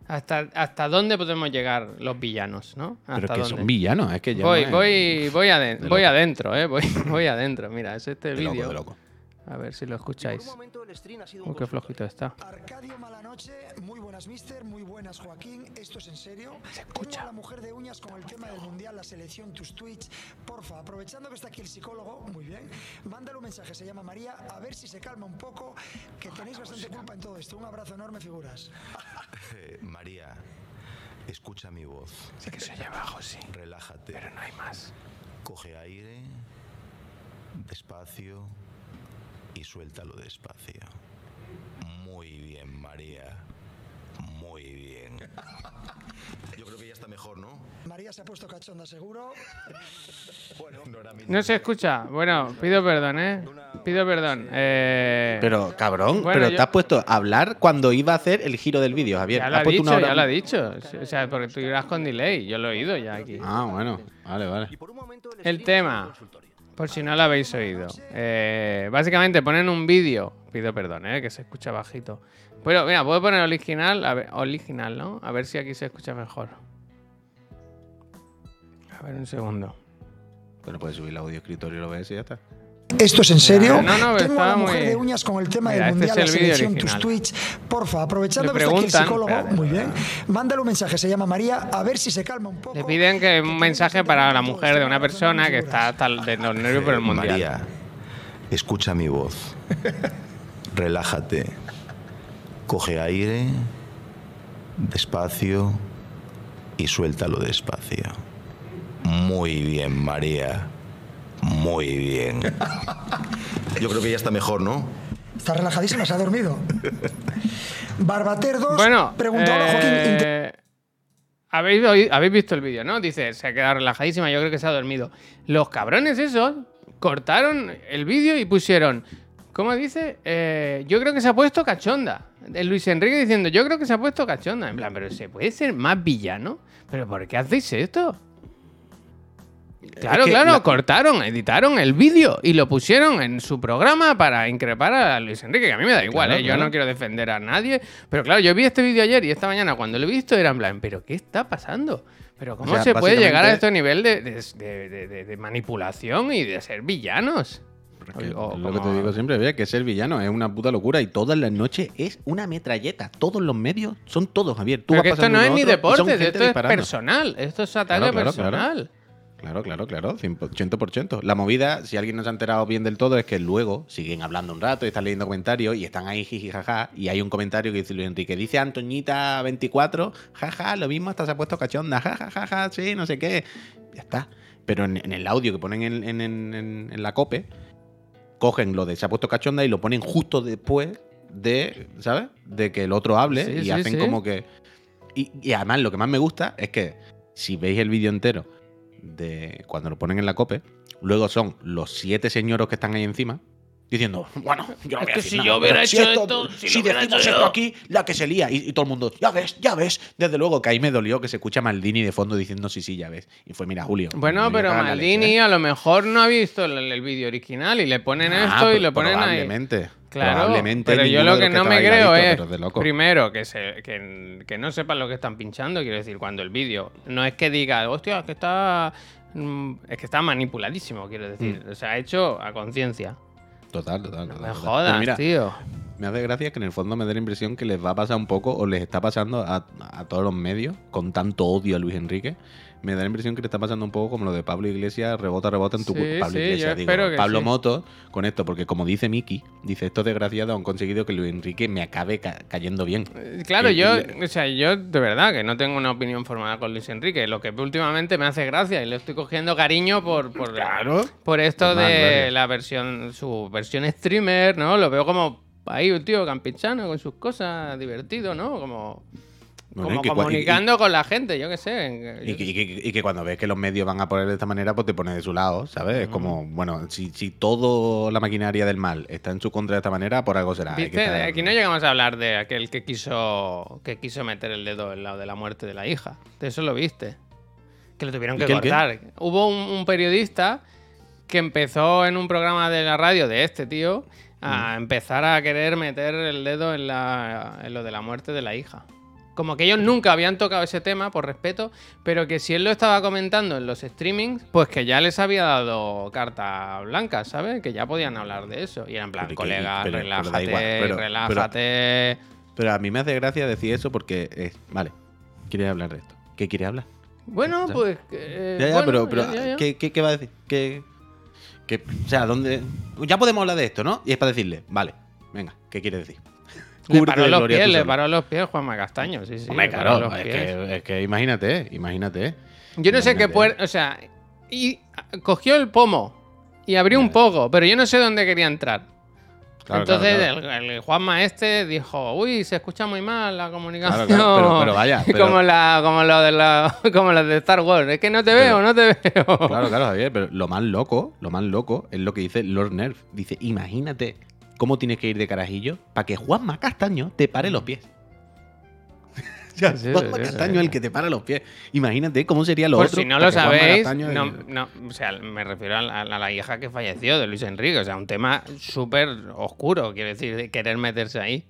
¿Hasta, hasta dónde podemos llegar los villanos, no? Pero ¿Hasta es que dónde? son villanos, es que ya. voy, no es voy, voy, aden- voy adentro, eh. Voy, voy adentro. Mira, es este vídeo. A ver si lo escucháis. Por un momento el stream ha sido un Uy, qué consultorio. flojito está. Arcadio Malanoche, muy buenas mister, muy buenas Joaquín, esto es en serio. Se escucha. La mujer de uñas con el tema del mundial, la selección, tus tweets. Porfa, aprovechando que está aquí el psicólogo, muy bien, mándale un mensaje, se llama María, a ver si se calma un poco, que tenéis bastante culpa en todo esto. Un abrazo enorme, figuras. Eh, María, escucha mi voz. Sé que se oye bajo, sí. Relájate. Pero no hay más. Coge aire, despacio y suéltalo despacio. Muy bien, María. Muy bien. Yo creo que ya está mejor, ¿no? María se ha puesto cachonda, seguro. Bueno, no era mi No se escucha. Bueno, pido perdón, ¿eh? Pido perdón. Eh, Pero, cabrón, Bueno, pero yo- te has puesto a hablar cuando iba a hacer el giro del vídeo, Javier. ya Has lo ha puesto dicho, una hora- ya lo ha dicho. O sea, porque tú irás con delay. Yo lo he oído ya aquí. Ah, bueno. Vale, vale. El tema. Por si no lo habéis oído. Eh, básicamente ponen un vídeo. Pido perdón, ¿eh? Que se escucha bajito. Pero, mira, puedo poner original. Original, ¿no? A ver si aquí se escucha mejor. A ver, un segundo. Pero puedes subir el audio escritorio y lo ves y ya está. Esto es en serio. no, no, Tengo a la mujer muy- de uñas con el tema Mira, del este es mundial, la vídeo selección, tus tweets. Porfa, aprovechando que está aquí el preguntan- psicólogo, espérate, muy bien. Mándale un mensaje, se llama María, a ver si se calma un poco. Le piden que un mensaje para la mujer de una no persona que está hasta de los nervios por el mundial. María, escucha mi voz. Relájate. Coge aire, despacio y suéltalo despacio. Muy bien, María. Muy bien. Yo creo que ya está mejor, ¿no? Está relajadísima, se ha dormido. Barbater 2 Bueno, preguntó a Joaquín. eh, ¿habéis, habéis visto el vídeo, ¿no? Dice, se ha quedado relajadísima, yo creo que se ha dormido. Los cabrones esos cortaron el vídeo y pusieron, ¿cómo dice? Eh, yo creo que se ha puesto cachonda. El Luis Enrique diciendo, yo creo que se ha puesto cachonda. En plan, pero ¿se puede ser más villano? ¿Pero por qué hacéis esto? Claro, que claro, la- cortaron, editaron el vídeo y lo pusieron en su programa para increpar a Luis Enrique, que a mí me da igual, Claro, ¿eh? yo no quiero defender a nadie, pero claro, yo vi este vídeo ayer y esta mañana cuando lo he visto era en plan, ¿pero qué está pasando? ¿Pero cómo sea, se puede llegar a este nivel de, de- de- de- de manipulación y de ser villanos? O- lo que te digo siempre, que ser villano es una puta locura y todas las noches es una metralleta. Todos los medios son todos, Javier. Tú Pero vas que esto no es ni deporte, esto es disparando. personal, esto es ataque Claro, claro, claro. personal. Claro, claro, claro, 100%. La movida, si alguien no se ha enterado bien del todo, es que luego siguen hablando un rato y están leyendo comentarios y están ahí jiji jaja y hay un comentario que dice Luis Enrique, dice Antoñita 24, jaja, lo mismo hasta se ha puesto cachonda, jaja, jaja, sí, no sé qué. Ya está. Pero en, en el audio que ponen en, en- en- en- en la cope, cogen lo de se ha puesto cachonda y lo ponen justo después de, ¿sabes? De que el otro hable Sí, y sí, hacen sí. como que... Y, y además lo que más me gusta es que si veis el vídeo entero de cuando lo ponen en la cope, luego son los siete señoros que están ahí encima diciendo, bueno, yo no voy a decir si nada, yo hubiera si hecho esto, si si decimos hecho esto yo". aquí, la que se lía. Y, y todo el mundo, ya ves, ya ves. Desde luego que ahí me dolió que se escucha Maldini de fondo diciendo sí, sí, ya ves. Y fue, mira, Julio. Bueno, pero Maldini leche, ¿eh? a lo mejor no ha visto el, el vídeo original y le ponen Ah, esto y lo ponen ahí. probablemente. Claro, Probablemente pero yo lo que no me creo ha visto, es, primero, que, se, que, que no sepan lo que están pinchando, quiero decir, cuando el vídeo no es que diga, hostia, es que está, mm, es que está manipuladísimo, quiero decir, Mm. o sea, hecho a conciencia. Total, total. No total, me jodas, mira, tío. Me hace gracia que en el fondo me dé la impresión que les va a pasar un poco, o les está pasando a, a todos los medios, con tanto odio a Luis Enrique. Me da la impresión que le está pasando un poco como lo de Pablo Iglesias, rebota, rebota en tu Sí, Pablo sí, Iglesias, digo, Pablo sí. Moto con esto, porque como dice Miki, dice estos desgraciados han conseguido que Luis Enrique me acabe ca- cayendo bien. Eh, Claro, Y- yo, y- o sea, yo de verdad que no tengo una opinión formada con Luis Enrique. Lo que últimamente me hace gracia y le estoy cogiendo cariño por, por, Claro. por esto Normal, de la versión, su versión streamer, ¿no? Lo veo como ahí un tío campechano con sus cosas, divertido, ¿no? Como, Bueno, como y que cua- y- comunicando con la gente, yo qué sé. Y que, y que- y que cuando ves que los medios van a poner de esta manera, pues te pones de su lado, ¿sabes? Es como, bueno, si, si toda la maquinaria del mal está en su contra de esta manera, por algo será. ¿Viste? estar- Aquí no llegamos a hablar de aquel que quiso que quiso meter el dedo en lado de la muerte de la hija. De eso lo viste. Que lo tuvieron ¿Y que qué? cortar. Hubo un, un periodista que empezó en un programa de la radio de este tío a Mm. empezar a querer meter el dedo en, la, en lo de la muerte de la hija. Como que ellos nunca habían tocado ese tema, por respeto, pero que si él lo estaba comentando en los streamings, pues que ya les había dado carta blanca, ¿sabes? Que ya podían hablar de eso. Y era en plan, Pero colega, pero relájate, igual, pero- relájate. Pero a mí me hace gracia decir eso porque, es, vale, ¿quieres hablar de esto? ¿Qué quiere hablar? Bueno, pues. eh, ya, ya, bueno, pero, ya, ya. ¿qué, qué, qué va a decir? ¿Qué, o sea, ¿dónde? Ya podemos hablar de esto, ¿no? Y es para decirle, vale, venga, ¿qué quiere decir? Le paró los pies, le paró los pies Juanma Castaño, sí, sí. Hombre, claro, es que, es que imagínate, imagínate. Yo no sé qué puerta. O sea, y cogió el pomo y abrió un poco, pero yo no sé dónde quería entrar. Claro, Entonces claro, claro. El, el Juanma este dijo, uy, se escucha muy mal la comunicación. Pero- pero vaya, pero- como, la, como, lo de la, como de Star Wars. Es que no te veo, Pero- no te veo. Claro, claro, Javier, pero lo más loco, lo más loco es lo que dice Lord Nerf. Dice, imagínate cómo tienes que ir de carajillo para que Juanma Castaño te pare los pies. Sea, Sí, Juanma es el que te para los pies. Imagínate cómo sería lo Por otro. si no lo sabéis, no, no, o sea, me refiero a la, a la hija que falleció de Luis Enrique. O sea, un tema súper oscuro, quiero decir, de querer meterse ahí.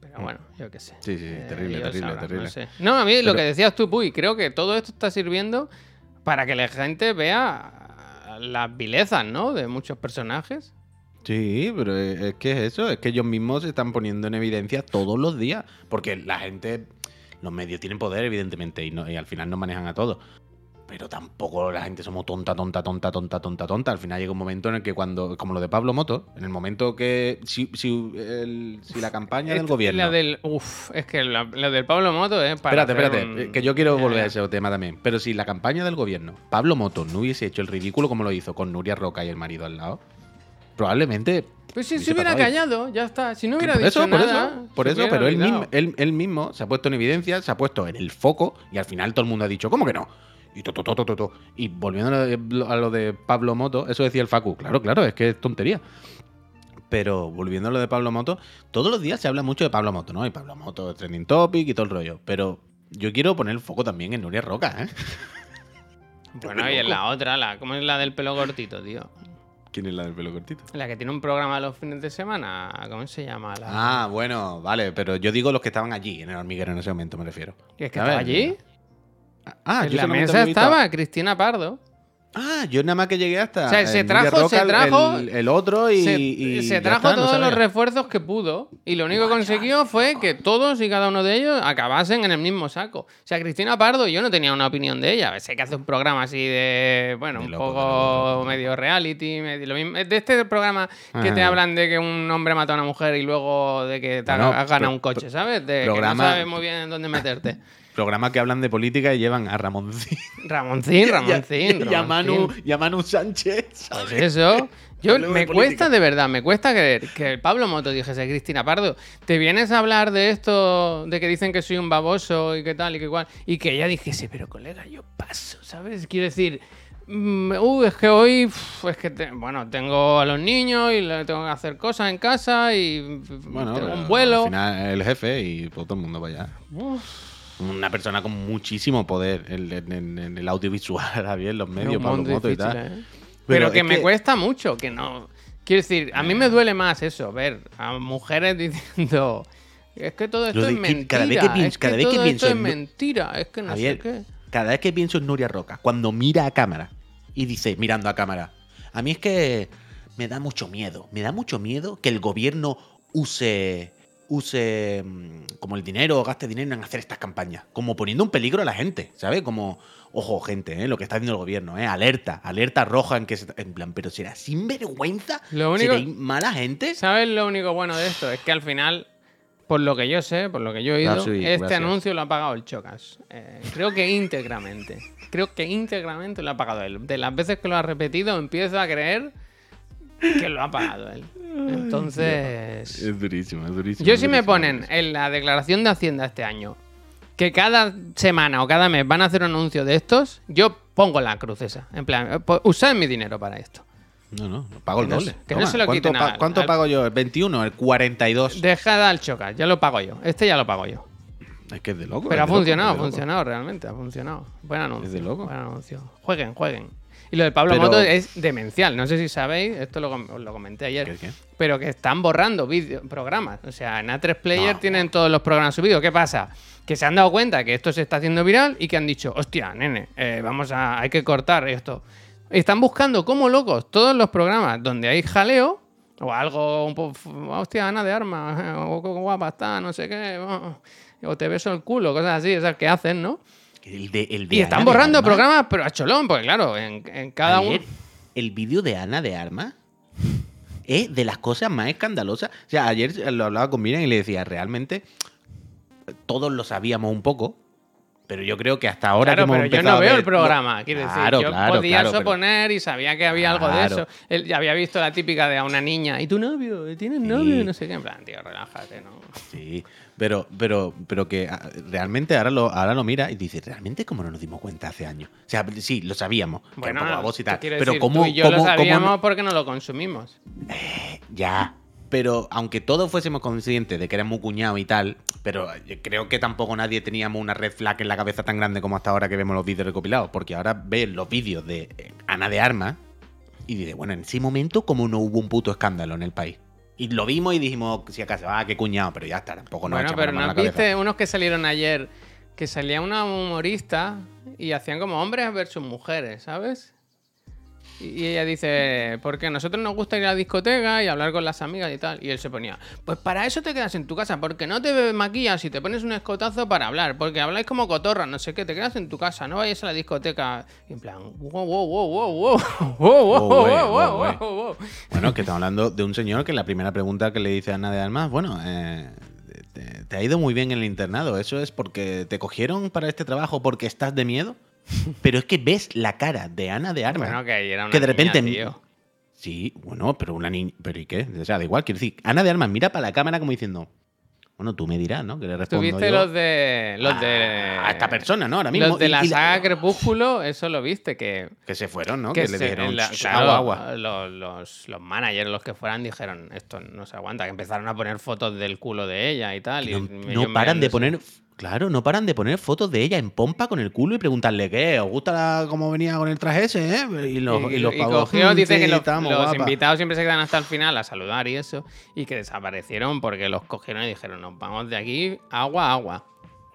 Pero bueno, yo qué sé. Sí, sí, Eh, terrible, ellos terrible, sabrán, terrible. No, sé. No, a mí lo Pero- que decías tú, Puy, creo que todo esto está sirviendo para que la gente vea la- las vilezas, ¿no? De muchos personajes. Sí, pero es es que es eso, es que ellos mismos se están poniendo en evidencia todos los días, porque la gente, los medios tienen poder, evidentemente, y, no- y al final nos manejan a todos. Pero tampoco la gente somos tonta, tonta, tonta, tonta, tonta, tonta. Al final llega un momento en el que cuando, como lo de Pablo Moto, en el momento que si, si, el- si la campaña del gobierno... La del, uf, es que la- del Pablo Moto, ¿eh? Para Espérate, espérate, un- eh, que yo quiero Ya, volver a ese tema también. Pero si la campaña del gobierno, Pablo Moto, no hubiese hecho el ridículo como lo hizo con Nuria Roca y el marido al lado, probablemente Pues si se hubiera callado, ya está. Si no hubiera por dicho eso, por nada, eso, por eso, pero él mismo, él, él mismo se ha puesto en evidencia, se ha puesto en el foco y al final todo el mundo ha dicho, ¿cómo que no? Y to, to, to, to, to, to. Y volviendo a lo, de, a lo de Pablo Moto, eso decía el Facu, claro, claro, es que es tontería. Pero volviendo a lo de Pablo Moto, todos los días se habla mucho de Pablo Moto, ¿no? Y Pablo Moto, trending topic y todo el rollo. Pero yo quiero poner el foco también en Nuria Roca, ¿eh? Bueno, y en la otra, la, ¿cómo es la del pelo cortito, tío? ¿Quién es la del pelo cortito? La que tiene un programa los fines de semana, ¿cómo se llama? La... Ah, bueno, vale, pero yo digo los que estaban allí, en el hormiguero en ese momento me refiero. ¿Y es que estaba allí? Ah, en yo la mesa estaba Cristina Pardo. Ah, yo nada más que llegué hasta. O sea, se trajo- se Roca, trajo- El, el otro y. se y se ya trajo está, no todos los refuerzos que pudo y lo único que consiguió fue que todos y cada uno de ellos acabasen en el mismo saco. O sea, Cristina Pardo, yo no tenía una opinión de ella. Sé que hace un programa así de, bueno, De un loco, poco medio reality, medio- lo mismo- de este programa que te hablan de que un hombre mata a una mujer y luego de que te has ganado un coche, ¿sabes? De programa- que no sabes muy bien dónde meterte. Programa que hablan de política y llevan a Ramoncín. Ramoncín, Ramoncín, y, a Manu, y a Manu Sánchez. Pues eso. Yo me cuesta de verdad, me cuesta creer que el Pablo Moto dijese, Cristina Pardo, te vienes a hablar de esto, de que dicen que soy un baboso y que tal y que cual, y que ella dijese, pero colega, yo paso, ¿sabes? Quiero decir, mm, uh, es que hoy, uf, es que, te- bueno, tengo a los niños y le tengo que hacer cosas en casa y Bueno, tengo un vuelo. Al final el jefe y todo el mundo vaya. Una persona con muchísimo poder en, en- en- en el audiovisual, ahora bien, los medios, un Pablo Moto y tal. ¿eh? Pero, que me cuesta mucho, que no. Quiero decir, a mí me duele más eso, ver a mujeres diciendo. Es que todo esto es mentira. cada vez que pienso- es que cada vez que todo pienso esto es en- mentira. Es que no Javier, sé qué. cada vez que pienso en Nuria Roca, cuando mira a cámara y dice, mirando a cámara, a mí es que me da mucho miedo, me da mucho miedo que el gobierno use, use mm, como el dinero, gaste dinero en hacer estas campañas, como poniendo en peligro a la gente, ¿sabes? Como, ojo, gente, ¿eh? lo que está haciendo el gobierno, ¿eh? alerta, alerta roja en que se- en plan, pero será sinvergüenza, Lo único- ¿Seréis mala gente. ¿Sabes lo único bueno de esto? Es que al final, por lo que yo sé, por lo que yo he oído, Gracias, este gracias. anuncio lo ha pagado el Chocas. Eh, creo que íntegramente. Creo que íntegramente lo ha pagado él. De las veces que lo ha repetido, empiezo a creer que lo ha pagado él. Entonces. Es durísimo, es durísimo. Yo si me ponen en la declaración de Hacienda este año que cada semana o cada mes van a hacer un anuncio de estos, yo pongo la cruz esa. En plan, eh, pues, usad mi dinero para esto. No, no, pago el doble. que no se lo ¿Cuánto, pa- ¿cuánto al- pago yo? ¿El 21? ¿El 42? Dejad al Chocas, ya lo pago yo. Este ya lo pago yo. Es que es de loco. Pero ha loco, funcionado, ha funcionado realmente, ha funcionado. Buen anuncio. Es de loco. Buen anuncio. Jueguen, jueguen. Y lo de Pablo Pero- Moto es demencial. No sé si sabéis, esto lo, os lo comenté ayer. ¿Qué, qué? Pero que están borrando vídeo- programas. O sea, en A3 Player No. tienen todos los programas subidos. ¿Qué pasa? Que se han dado cuenta que esto se está haciendo viral y que han dicho, hostia, nene, eh, vamos a. hay que cortar esto. Están buscando como locos todos los programas donde hay jaleo. O algo un poco. Hostia, Ana de Armas. O guapa está, no sé qué. oh, O te beso el culo, cosas así, esas que hacen, ¿no? El de, el de Y Ana están borrando programas, pero a cholón, porque claro, en, en cada uno. El vídeo de Ana de Armas es de las cosas más escandalosas. O sea, ayer lo hablaba con Miriam y le decía, realmente todos lo sabíamos un poco, pero yo creo que hasta ahora Claro, que hemos pero yo no veo ver- el programa. Quiero Claro, decir, yo claro, podía pero- suponer y sabía que había algo de eso. Él ya había visto la típica de a una niña. ¿Y tu novio? ¿Tienes novio? No sé qué. En plan, tío, relájate, ¿no? Sí, pero, pero, pero que ah, realmente ahora lo, ahora lo mira y dice, ¿realmente cómo no nos dimos cuenta hace años? O sea, sí, lo sabíamos. Bueno, poco baboso y ¿qué tal, pero decir? cómo, Tú y yo cómo- lo cómo sabíamos porque no lo consumimos. Ya. Pero aunque todos fuésemos conscientes de que éramos cuñados y tal, pero eh, creo que tampoco nadie teníamos una red flag en la cabeza tan grande como hasta ahora que vemos los vídeos recopilados. Porque ahora ves los vídeos de eh, Ana de Armas y dices, bueno, en ese momento, como no hubo un puto escándalo en el país? Y lo vimos y dijimos, si acaso, ah, qué cuñado, pero ya está, tampoco nos bueno, pero ¿no la cabeza. viste unos que salieron ayer? Que salía una humorista y hacían como hombres versus mujeres, ¿sabes? Y ella dice, porque a nosotros nos gusta ir a la discoteca y hablar con las amigas y tal. Y él se ponía, pues para eso te quedas en tu casa, porque no te maquillas y te pones un escotazo para hablar, porque habláis como cotorra, no sé qué, te quedas en tu casa, no vayas a la discoteca. Y en plan, wow, wow, wow, wow, wow, wow, wow, Wow, wow, wow, wow, wow. wow, wow. Bueno, que estamos hablando de un señor que la primera pregunta que le dice a Ana de Armas, bueno, eh, te, te ha ido muy bien en el internado, ¿eso es porque te cogieron para este trabajo porque estás de miedo? Pero es que ves la cara de Ana de Armas. Bueno, que ahí era una que de niña, repente... tío. Sí, bueno, pero una niña... ¿Pero y qué? O sea, da igual, quiero decir, Ana de Armas mira para la cámara como diciendo, bueno, tú me dirás, ¿no? Que le respondo Tuviste yo los de. Los de. a esta persona, ¿no? Ahora mismo. Los de la y la- saga Crepúsculo, eso lo viste, que. Que se fueron, ¿no? Que, le se- dijeron, la- "Shh, claro, agua, agua. Los, los, los managers, los que fueran, dijeron, esto no se aguanta, que empezaron a poner fotos del culo de ella y tal. Y no, paran de poner. Claro, no paran de poner fotos de ella en pompa con el culo y preguntarle qué, ¿os gusta la- cómo venía con el traje ese, eh? Y los, y, los pavos, cogió, "Mm, dice que los, los guapa". invitados siempre se quedan hasta el final a saludar y eso, y que desaparecieron porque los cogieron y dijeron, nos vamos de aquí, agua, agua.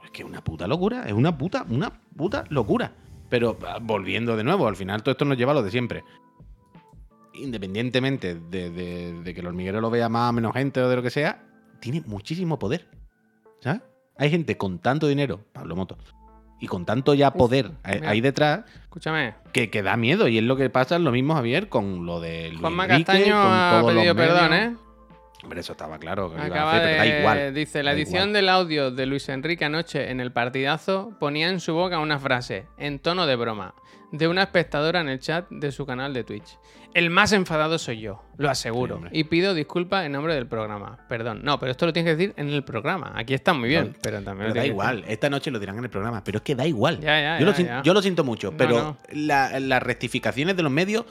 Es que es una puta locura, es una puta, una puta locura. Pero ah, volviendo de nuevo, al final todo esto nos lleva a lo de siempre. Independientemente de, de- de que el hormiguero lo vea más o menos gente o de lo que sea, tiene muchísimo poder. ¿Sabes? Hay gente con tanto dinero, Pablo Moto, y con tanto ya poder ahí- mira. detrás, Escúchame, que, que da miedo. Y es lo que pasa, lo mismo, Javier, con lo de Luis Juanma Enrique, Castaño con ha todos los pedido perdón. ¿eh? Hombre, eso estaba claro que lo iba a Acaba hacer, pero da igual. Dice, la edición igual. del audio de Luis Enrique anoche en el partidazo ponía en su boca una frase, en tono de broma, de una espectadora en el chat de su canal de Twitch. El más enfadado soy yo, lo aseguro. Sí, y pido disculpas en nombre del programa. Perdón. No, pero esto lo tienes que decir en el programa. Aquí está muy bien, No, pero también Pero da igual, esta noche lo dirán en el programa, pero es que da igual. Ya, ya, yo, lo ya, sin- ya. yo lo siento mucho, No, pero no. la- las rectificaciones de los medios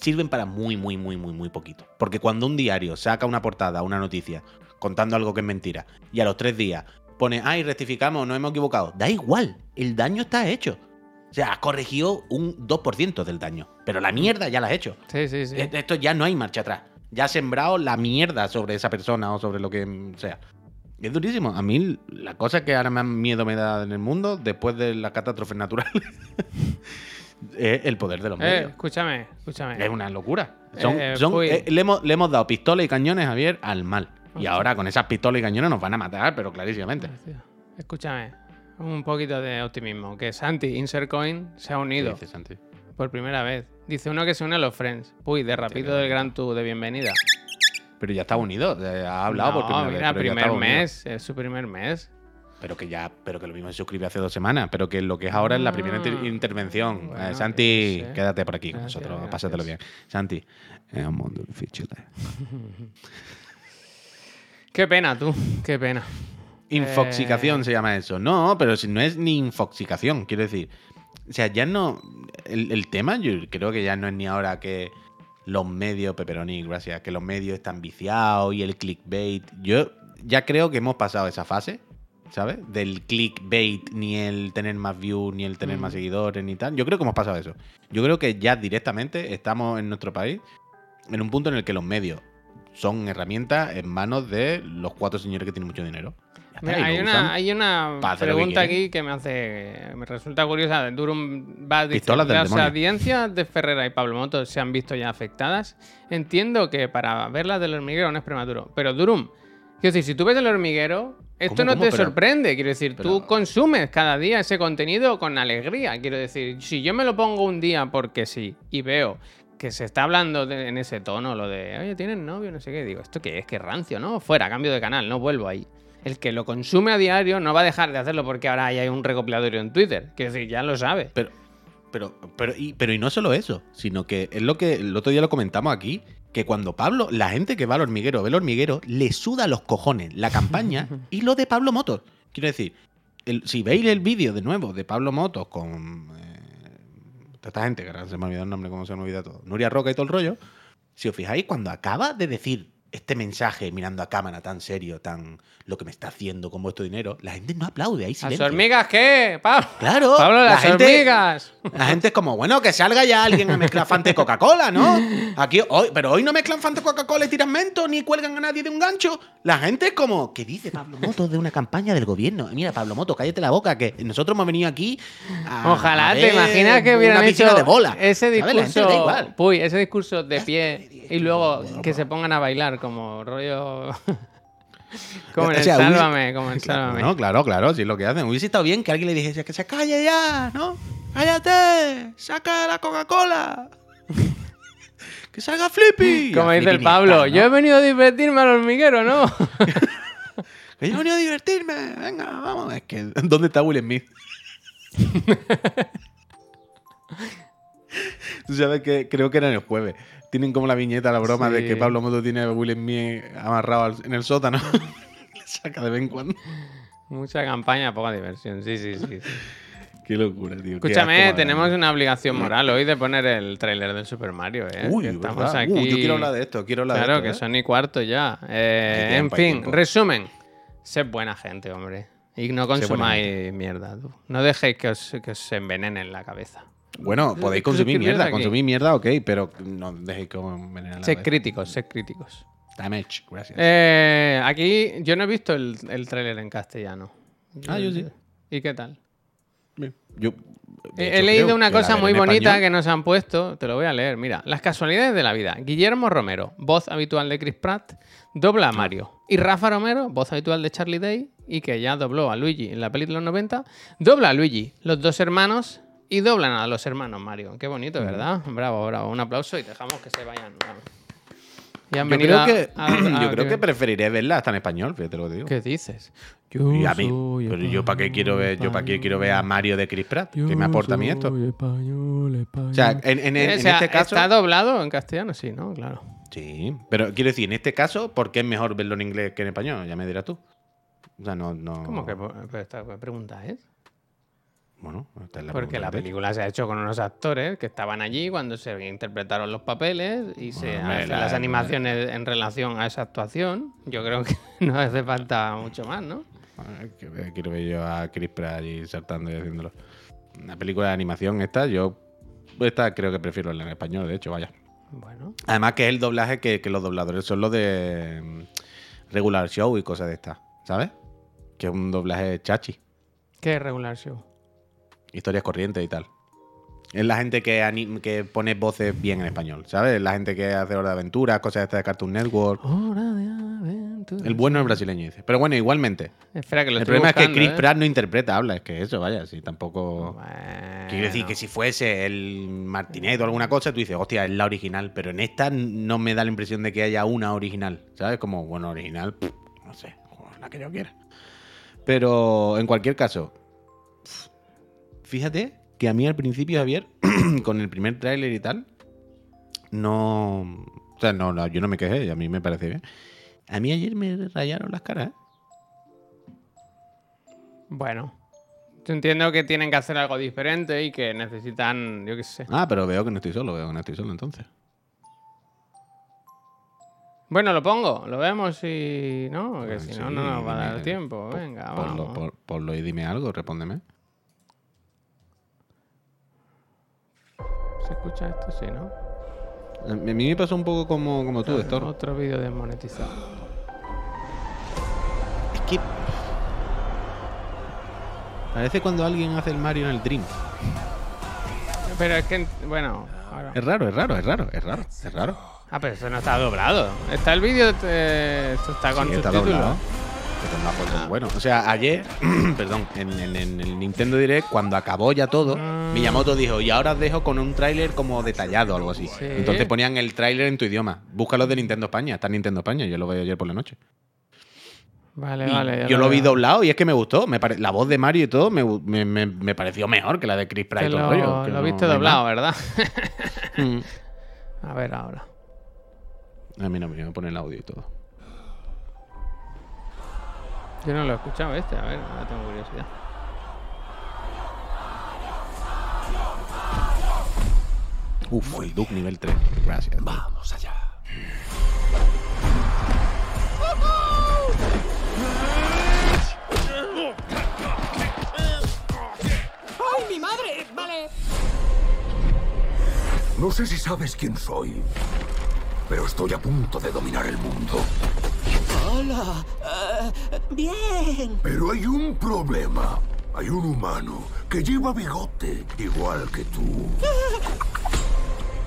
sirven para muy, muy, muy, muy, muy poquito. Porque cuando un diario saca una portada, una noticia, contando algo que es mentira, y a los tres días pone, ay, rectificamos, nos hemos equivocado, da igual, el daño está hecho. O sea, has corregido un 2% del daño, pero la mierda ya la has hecho. Sí, sí, sí. E- Esto ya no hay marcha atrás. Ya has sembrado la mierda sobre esa persona o sobre lo que sea. Es durísimo. A mí la cosa que ahora más miedo me da en el mundo, después de las catástrofes naturales, es el poder de los Eh, medios. escúchame, escúchame. Es una locura. Son- Eh, son- eh, le, hemos, le hemos dado pistola y cañones, Javier, al mal. Y Hostia. ahora con esas pistolas y cañones nos van a matar, pero clarísimamente. Hostia. Escúchame, un poquito de optimismo. Que Santi, Insert Coin, se ha unido ¿Qué dices, Santi? por primera vez. Dice uno que se une a los Friends. Uy, de rapito del Gran Tour de bienvenida. Pero ya está unido. eh, Ha hablado por No, primera mira, vez. pero primer unido. mes, es su primer mes. Pero que ya, pero que lo mismo se suscribió hace dos semanas, pero que lo que es ahora es la primera inter- Ah. intervención. Bueno, Eh, Santi, quédate por aquí con Gracias, nosotros, pásatelo bien. gracias. Santi, es un mundo difícil. eh. Qué pena, tú, qué pena. Infoxicación Eh. se llama eso. No, pero si no es ni infoxicación, quiero decir. O sea, ya no. El, el tema, yo creo que ya no es ni ahora que los medios, Pepperoni, gracias, que los medios están viciados y el clickbait. Yo ya creo que hemos pasado esa fase, ¿sabes? Del clickbait, ni el tener más views, ni el tener más Mm. seguidores, ni tal. Yo creo que hemos pasado eso. Yo creo que ya directamente estamos en nuestro país en un punto en el que los medios son herramientas en manos de los cuatro señores que tienen mucho dinero. Mira, hay una, hay pregunta aquí que me hace. Me resulta curiosa. Durum va dice, Las demonio". audiencias de Ferrera y Pablo Moto se han visto ya afectadas. Entiendo que para ver las del hormiguero no es prematuro. Pero Durum, quiero decir, si tú ves el hormiguero, esto ¿Cómo, no cómo? te Pero- sorprende. Quiero decir, tú consumes cada día ese contenido con alegría. Quiero decir, si yo me lo pongo un día porque sí y veo que se está hablando de- en ese tono, lo de, oye, tienen novio, no sé qué, digo, ¿esto qué es? Que rancio, ¿no? Fuera, cambio de canal, no vuelvo ahí. El que lo consume a diario no va a dejar de hacerlo porque ahora hay un recopilatorio en Twitter. Quiero decir, ya lo sabe. Pero, pero, pero, y, pero y no solo eso, sino que es lo que el otro día lo comentamos aquí, que cuando Pablo, la gente que va al hormiguero, ve el hormiguero, le suda los cojones la campaña y lo de Pablo Motos. Quiero decir, el- si veis el vídeo de nuevo de Pablo Motos con eh, esta gente, que ahora se me ha olvidado el nombre, cómo se me olvida todo, Nuria Roca y todo el rollo, si os fijáis, cuando acaba de decir este mensaje mirando a cámara tan serio, tan lo que me está haciendo con vuestro dinero, la gente no aplaude, hay ¿Las silencio. hormigas qué? Pablo, Claro, Pablo la las gente- hormigas. La gente es como, bueno, que salga ya alguien a mezclar Fanta y Coca-Cola, ¿no? Aquí, hoy, pero hoy no mezclan Fanta y Coca-Cola y tiran mento, ni cuelgan a nadie de un gancho. La gente es como, ¿qué dice Pablo Moto de una campaña del gobierno? Mira, Pablo Moto, cállate la boca, que nosotros hemos venido aquí a Ojalá, a te imaginas que hubieran una hecho de bola. ese. La gente discurso, igual. uy, ese discurso de pie y luego que se pongan a bailar como rollo como en O hubiese- Sálvame, como en Sálvame. no, claro, claro, sí es lo que hacen. Hubiese estado bien que alguien le dijese que se calle ya, ¿no? ¡Cállate! ¡Saca la Coca-Cola! ¡Que salga Flippy! Como dice el Pablo, yo he venido a divertirme al hormiguero, ¿no? Yo he venido a divertirme. Venga, vamos. Es que, ¿dónde está Will Smith? Tú sabes que creo que era en el jueves. Tienen como la viñeta, la broma de que Pablo Moto tiene a Will Smith amarrado en el sótano. Le saca de vez en cuando. Mucha campaña, poca diversión. Sí, sí, sí. sí. Qué locura, tío. Escúchame, tenemos una obligación moral hoy de poner el tráiler del Super Mario, ¿eh? Uy, Que estamos ¿verdad? aquí. Uh, yo quiero hablar de esto, quiero hablar Claro, de esto. que ¿eh? son y cuarto ya. Eh, en fin, tiempo. resumen. Sed buena gente, hombre. Y no consumáis mierda, tú. No dejéis que os, que os envenenen la cabeza. Bueno, podéis ¿Qué consumir mierda. aquí? Consumir mierda, ok, pero no dejéis que la Sed críticos, sed críticos. Damage, gracias. Eh, aquí yo no he visto el, el tráiler en castellano. Ah, yo sí. ¿Y qué tal? Bien. Yo, de He, hecho, he leído una cosa muy bonita español. que nos han puesto, te lo voy a leer. Mira, las casualidades de la vida. Guillermo Romero, voz habitual de Chris Pratt, dobla a Mario. Y Rafa Romero, voz habitual de Charlie Day, y que ya dobló a Luigi en la peli de los 90, dobla a Luigi, los dos hermanos, y doblan a los hermanos Mario. Qué bonito, ¿verdad? Bravo, bravo. Un aplauso y dejamos que se vayan. Y han Yo venido creo que, a- a- yo creo que preferiré verla hasta en español, fíjate lo que digo. ¿Qué dices? Y a mí, pero yo para qué quiero ver, yo para qué quiero ver a Mario de Chris Pratt, ¿qué me aporta a mí esto? O sea, en, en- en O sea, este caso, ¿Está doblado en castellano? Sí, ¿no? Claro. sí, pero quiero decir, en este caso, ¿por qué es mejor verlo en inglés que en español? Ya me dirás tú. O sea, no, no. ¿Cómo que pero esta pregunta es? Bueno, esta es la Porque la película se ha hecho con unos actores que estaban allí cuando se interpretaron los papeles y se Bueno, hacen la- las animaciones en relación a esa actuación. Yo creo que no hace falta mucho más, ¿no? Quiero ver yo a Chris Pratt allí saltando y haciéndolo. Una película de animación esta, yo esta creo que prefiero en español, de hecho, vaya. Bueno, Además que es el doblaje que, que los dobladores son los de mm, regular show y cosas de estas, ¿sabes? Que es un doblaje chachi, ¿qué es regular show? Historias corrientes y tal. Es la gente que, ani- que pone voces bien en español, ¿sabes? La gente que hace hora de aventura, cosas de estas de Cartoon Network. Hora de aventura. El bueno es brasileño, dice. Pero bueno, igualmente. Espera, que lo El estoy problema es que Chris ¿eh? Pratt no interpreta, habla. Es que eso, vaya, si tampoco... Bueno. Quiero decir que si fuese el Martinet o alguna cosa, tú dices, hostia, es la original. Pero en esta no me da la impresión de que haya una original. ¿Sabes? Como, bueno, original, pff, no sé, la que yo quiera. Pero en cualquier caso, fíjate que a mí al principio, Javier, con el primer tráiler y tal, no. O sea, no, no, yo no me quejé, y a mí me parece bien. A mí ayer me rayaron las caras, ¿eh? Bueno. Yo entiendo que tienen que hacer algo diferente y que necesitan, yo qué sé. Ah, pero veo que no estoy solo, veo que no estoy solo entonces. Bueno, lo pongo, lo vemos y. ¿No? Que si sí, no, no nos va a dar tiempo. Venga, Ponlo, vamos. por- ponlo y dime algo, respóndeme. ¿Se escucha esto? Sí, ¿no? A mí me pasó un poco como, como tú, Héctor. Otro vídeo desmonetizado. Es que. Parece cuando alguien hace el Mario en el Dream. Pero es que, bueno. ahora- Es raro, es raro, es raro, es raro, es raro. Ah, pero eso no está doblado. Está el vídeo, eh, esto está con Sí, subtítulos. Pero no puesto- Bueno, o sea, ayer, perdón, en, en- en el Nintendo Direct, cuando acabó ya todo, Ah. Miyamoto dijo, y ahora os dejo con un tráiler como detallado o algo así. Sí. Entonces ponían el tráiler en tu idioma. Búscalo de Nintendo España, está en Nintendo España, yo lo vi ayer por la noche. Vale, Y vale. ya yo lo vi veo. doblado y es que me gustó. Me pare- La voz de Mario y todo me, me- me- me pareció mejor que la de Chris Pratt Que y todo lo, el rollo. que lo no- viste no hay doblado, más. ¿verdad? Mm. A ver ahora. A mí no me voy a poner el audio y todo. Yo no lo he escuchado este, a ver, ahora tengo curiosidad. Uf, el Duke nivel 3. Gracias. Vamos allá. ¡Ay, mi madre! Vale. No sé si sabes quién soy, pero estoy a punto de dominar el mundo. Hola. eh, bien. Pero hay un problema. Hay un humano que lleva bigote, igual que tú.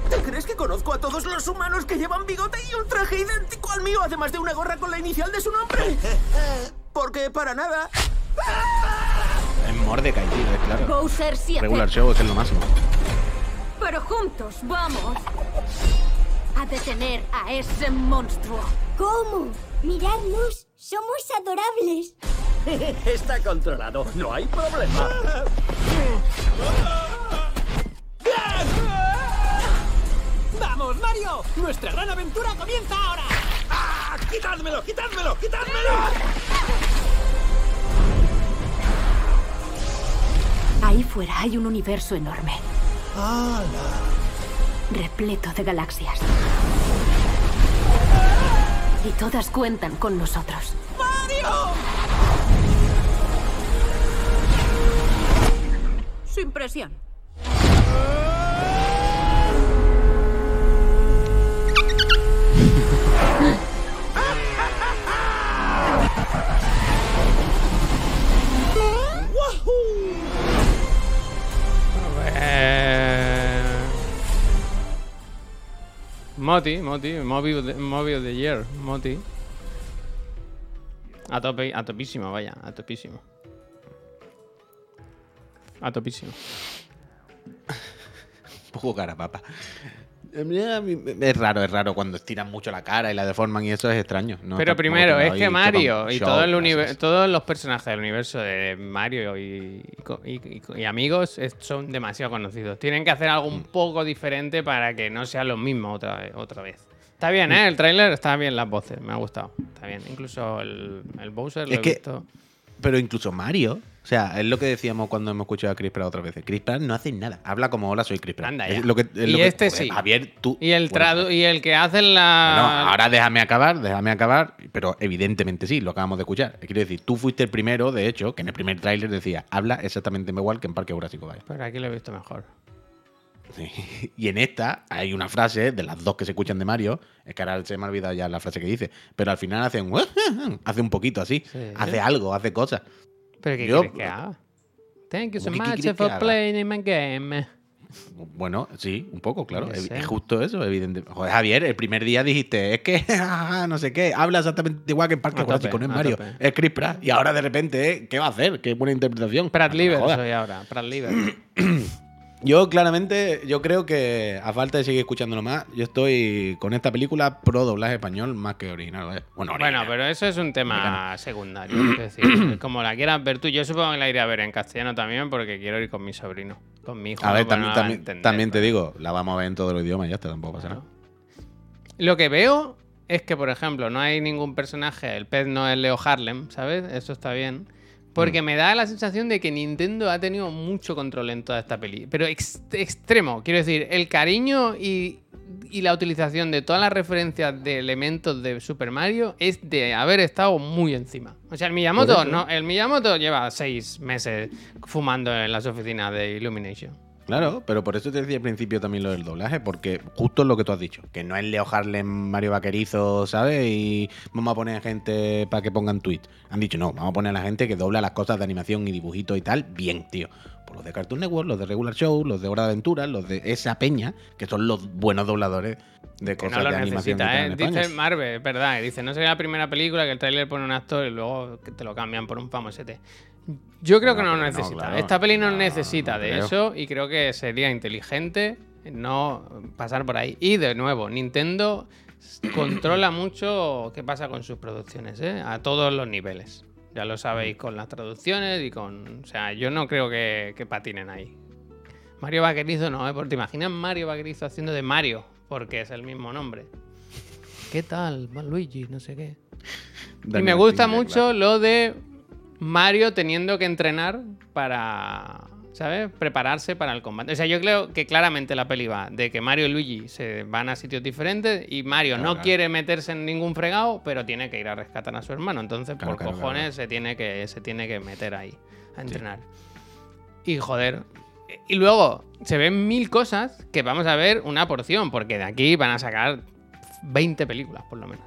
¿Te crees que conozco a todos los humanos que llevan bigote y un traje idéntico al mío, además de una gorra con la inicial de su nombre? Porque para nada. Es Mordecai, tío, es claro. Bowser sí Regular Show es lo máximo. pero juntos vamos a detener a ese monstruo. ¿Cómo? Miradnos, somos adorables. Está controlado, no hay problema. ¡Vamos, Mario! ¡Nuestra gran aventura comienza ahora! ¡Ah! ¡Quitádmelo, quitádmelo, quitádmelo! Ahí fuera hay un universo enorme. Repleto de galaxias. Y todas cuentan con nosotros. ¡Mario! Sin presión. Moti, Moti, Movie of the, Year, Moti. A tope, a topísimo, vaya, a topísimo. A topísimo. Un poco cara, papa. Es raro, es raro cuando estiran mucho la cara y la deforman y eso es extraño. No Pero primero, es que Mario y show, todo el cosas. univer- todos los personajes del universo de Mario y, y co- y- y- y amigos es- son demasiado conocidos. Tienen que hacer algo Mm. un poco diferente para que no sea lo mismo otra vez. Otra vez. Está bien, Mm. ¿eh? El tráiler está bien, las voces, me ha gustado. Está bien. Incluso el, el Bowser lo Es he que- visto. Pero incluso Mario, o sea, es lo que decíamos cuando hemos escuchado a Chris Pratt otras veces. Chris Pratt no hace nada. Habla como hola, soy Chris Pratt. Anda Es ya. lo que- es Y lo que- este joder, sí. Javier, tú. Y el, bueno, tradu- y el que hace la... No, ahora déjame acabar, déjame acabar, pero evidentemente sí, lo acabamos de escuchar. Quiero decir, tú fuiste el primero, de hecho, que en el primer tráiler decía, habla exactamente igual que en Parque Jurásico, vaya. Pero aquí lo he visto mejor. Sí. Y en esta hay una frase de las dos que se escuchan de Mario, es que ahora se me ha olvidado ya la frase que dice, pero al final hace un, hace un poquito así, Sí. hace algo, hace cosas. ¿Pero qué Yo- quieres que haga? Thank you so ¿Cómo que qué much for playing in my game. Bueno, sí, un poco, claro. Es, sé. es justo eso, evidente. Joder, Javier, el primer día dijiste, es que no sé qué, habla exactamente igual que en Parque A tope, Jurásico, no es Mario, tope. es Chris Pratt. Y ahora de repente, ¿eh? ¿qué va a hacer? Qué buena interpretación. Pratt Liver soy ahora. Pratt Liver. Yo claramente, yo creo que a falta de seguir escuchándolo más, yo estoy con esta película pro doblaje español más que original. Bueno, pero eso es un tema secundario. Es decir, como la quieras ver tú, yo supongo que la iré a ver en castellano también porque quiero ir con mi sobrino, con mi hijo. a ver, también, entender, te pero- digo, la vamos a ver en todos los idiomas, ya está, tampoco pasa nada. Lo que veo es que, por ejemplo, no hay ningún personaje, el pez no es Leo Harlem, ¿sabes? Eso está bien. Porque me da la sensación de que Nintendo ha tenido mucho control en toda esta peli. Pero ex- extremo. Quiero decir, el cariño y, y la utilización de todas las referencias de elementos de Super Mario es de haber estado muy encima. O sea, el Miyamoto, no, el Miyamoto lleva seis meses fumando en las oficinas de Illumination. Claro, pero por eso te decía al principio también lo del doblaje, porque justo es lo que tú has dicho, que no es Leo Harlem, Mario Vaquerizo, ¿sabes? Y vamos a poner gente para que pongan tweets. Han dicho, no, vamos a poner a la gente que dobla las cosas de animación y dibujitos y tal, bien, tío. Por los de Cartoon Network, los de Regular Show, los de Hora de Aventura, los de esa peña, que son los buenos dobladores de Que cosas no lo de animación. que ¿eh? en. Dice Marvel, es verdad. Dice, no sería la primera película que el tráiler pone un actor y luego te lo cambian por un famosete. Yo creo que No, lo no, necesita. claro. Esta peli no, No, necesita de creo. eso y creo que sería inteligente no pasar por ahí. Y de nuevo, Nintendo controla mucho qué pasa con sus producciones, ¿eh? A todos los niveles. Ya lo sabéis con las traducciones y con... O sea, yo no creo que, que patinen ahí. Mario Vaquerizo no, ¿eh? Porque te imaginas Mario Vaquerizo haciendo de Mario, porque es el mismo nombre. ¿Qué tal, Luigi? No sé qué. Y me gusta mucho claro. lo de Mario teniendo que entrenar para, ¿sabes? Prepararse para el combate. O sea, yo creo que claramente la peli va de que Mario y Luigi se van a sitios diferentes y Mario Claro, no claro. quiere meterse en ningún fregado, pero tiene que ir a rescatar a su hermano. Entonces, Claro, por cojones. Se, tiene que, se tiene que meter ahí a entrenar. Y joder, Y luego se ven mil cosas que vamos a ver una porción, porque de aquí van a sacar 20 películas, por lo menos.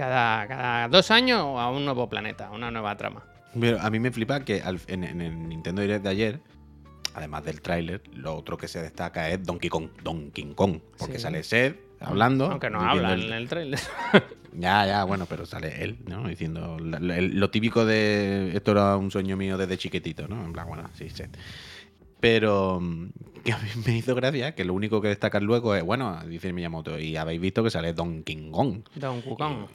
Cada, cada dos años a un nuevo planeta, una nueva trama. Pero a mí me flipa que al- en, en el Nintendo Direct de ayer, además del tráiler, lo otro que se destaca es Donkey Kong. Donkey Kong. Porque Sí. sale Seth hablando. Aunque no habla el- en el trailer. Ya, ya, bueno, pero sale él, ¿no? Diciendo lo típico de esto era un sueño mío desde chiquitito, ¿no? En plan, bueno, sí, Seth. Pero mm, que a mí me hizo gracia que lo único que destacan luego es, bueno, dice Miyamoto, y habéis visto que sale Donkey Kong. Donkey Kong.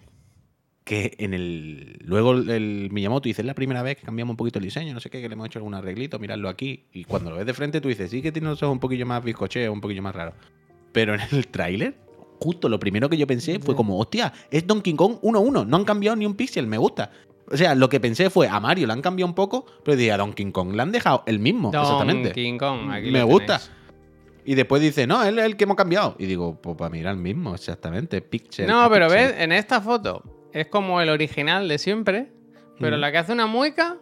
Que en el luego el, Miyamoto dice es la primera vez que cambiamos un poquito el diseño, no sé qué, que le hemos hecho algún arreglito, miradlo aquí. Y cuando lo ves de frente tú dices, sí que tiene los ojos un poquillo más bizcocheo, un poquillo más raro. Pero en el tráiler, justo lo primero que yo pensé fue como, hostia, es Donkey Kong 1-1, no han cambiado ni un píxel, me gusta. O sea, lo que pensé fue, a Mario le han cambiado un poco, pero dije, a Donkey Kong le han dejado el mismo, exactamente. Donkey Kong. Aquí me lo gusta. tenéis. Y después dice, no, él es el que hemos cambiado. Y digo, pues para mirar el mismo, exactamente. Pixel. No, pero pixel. ves, en esta foto es como el original de siempre, pero Mm. la que hace una mueca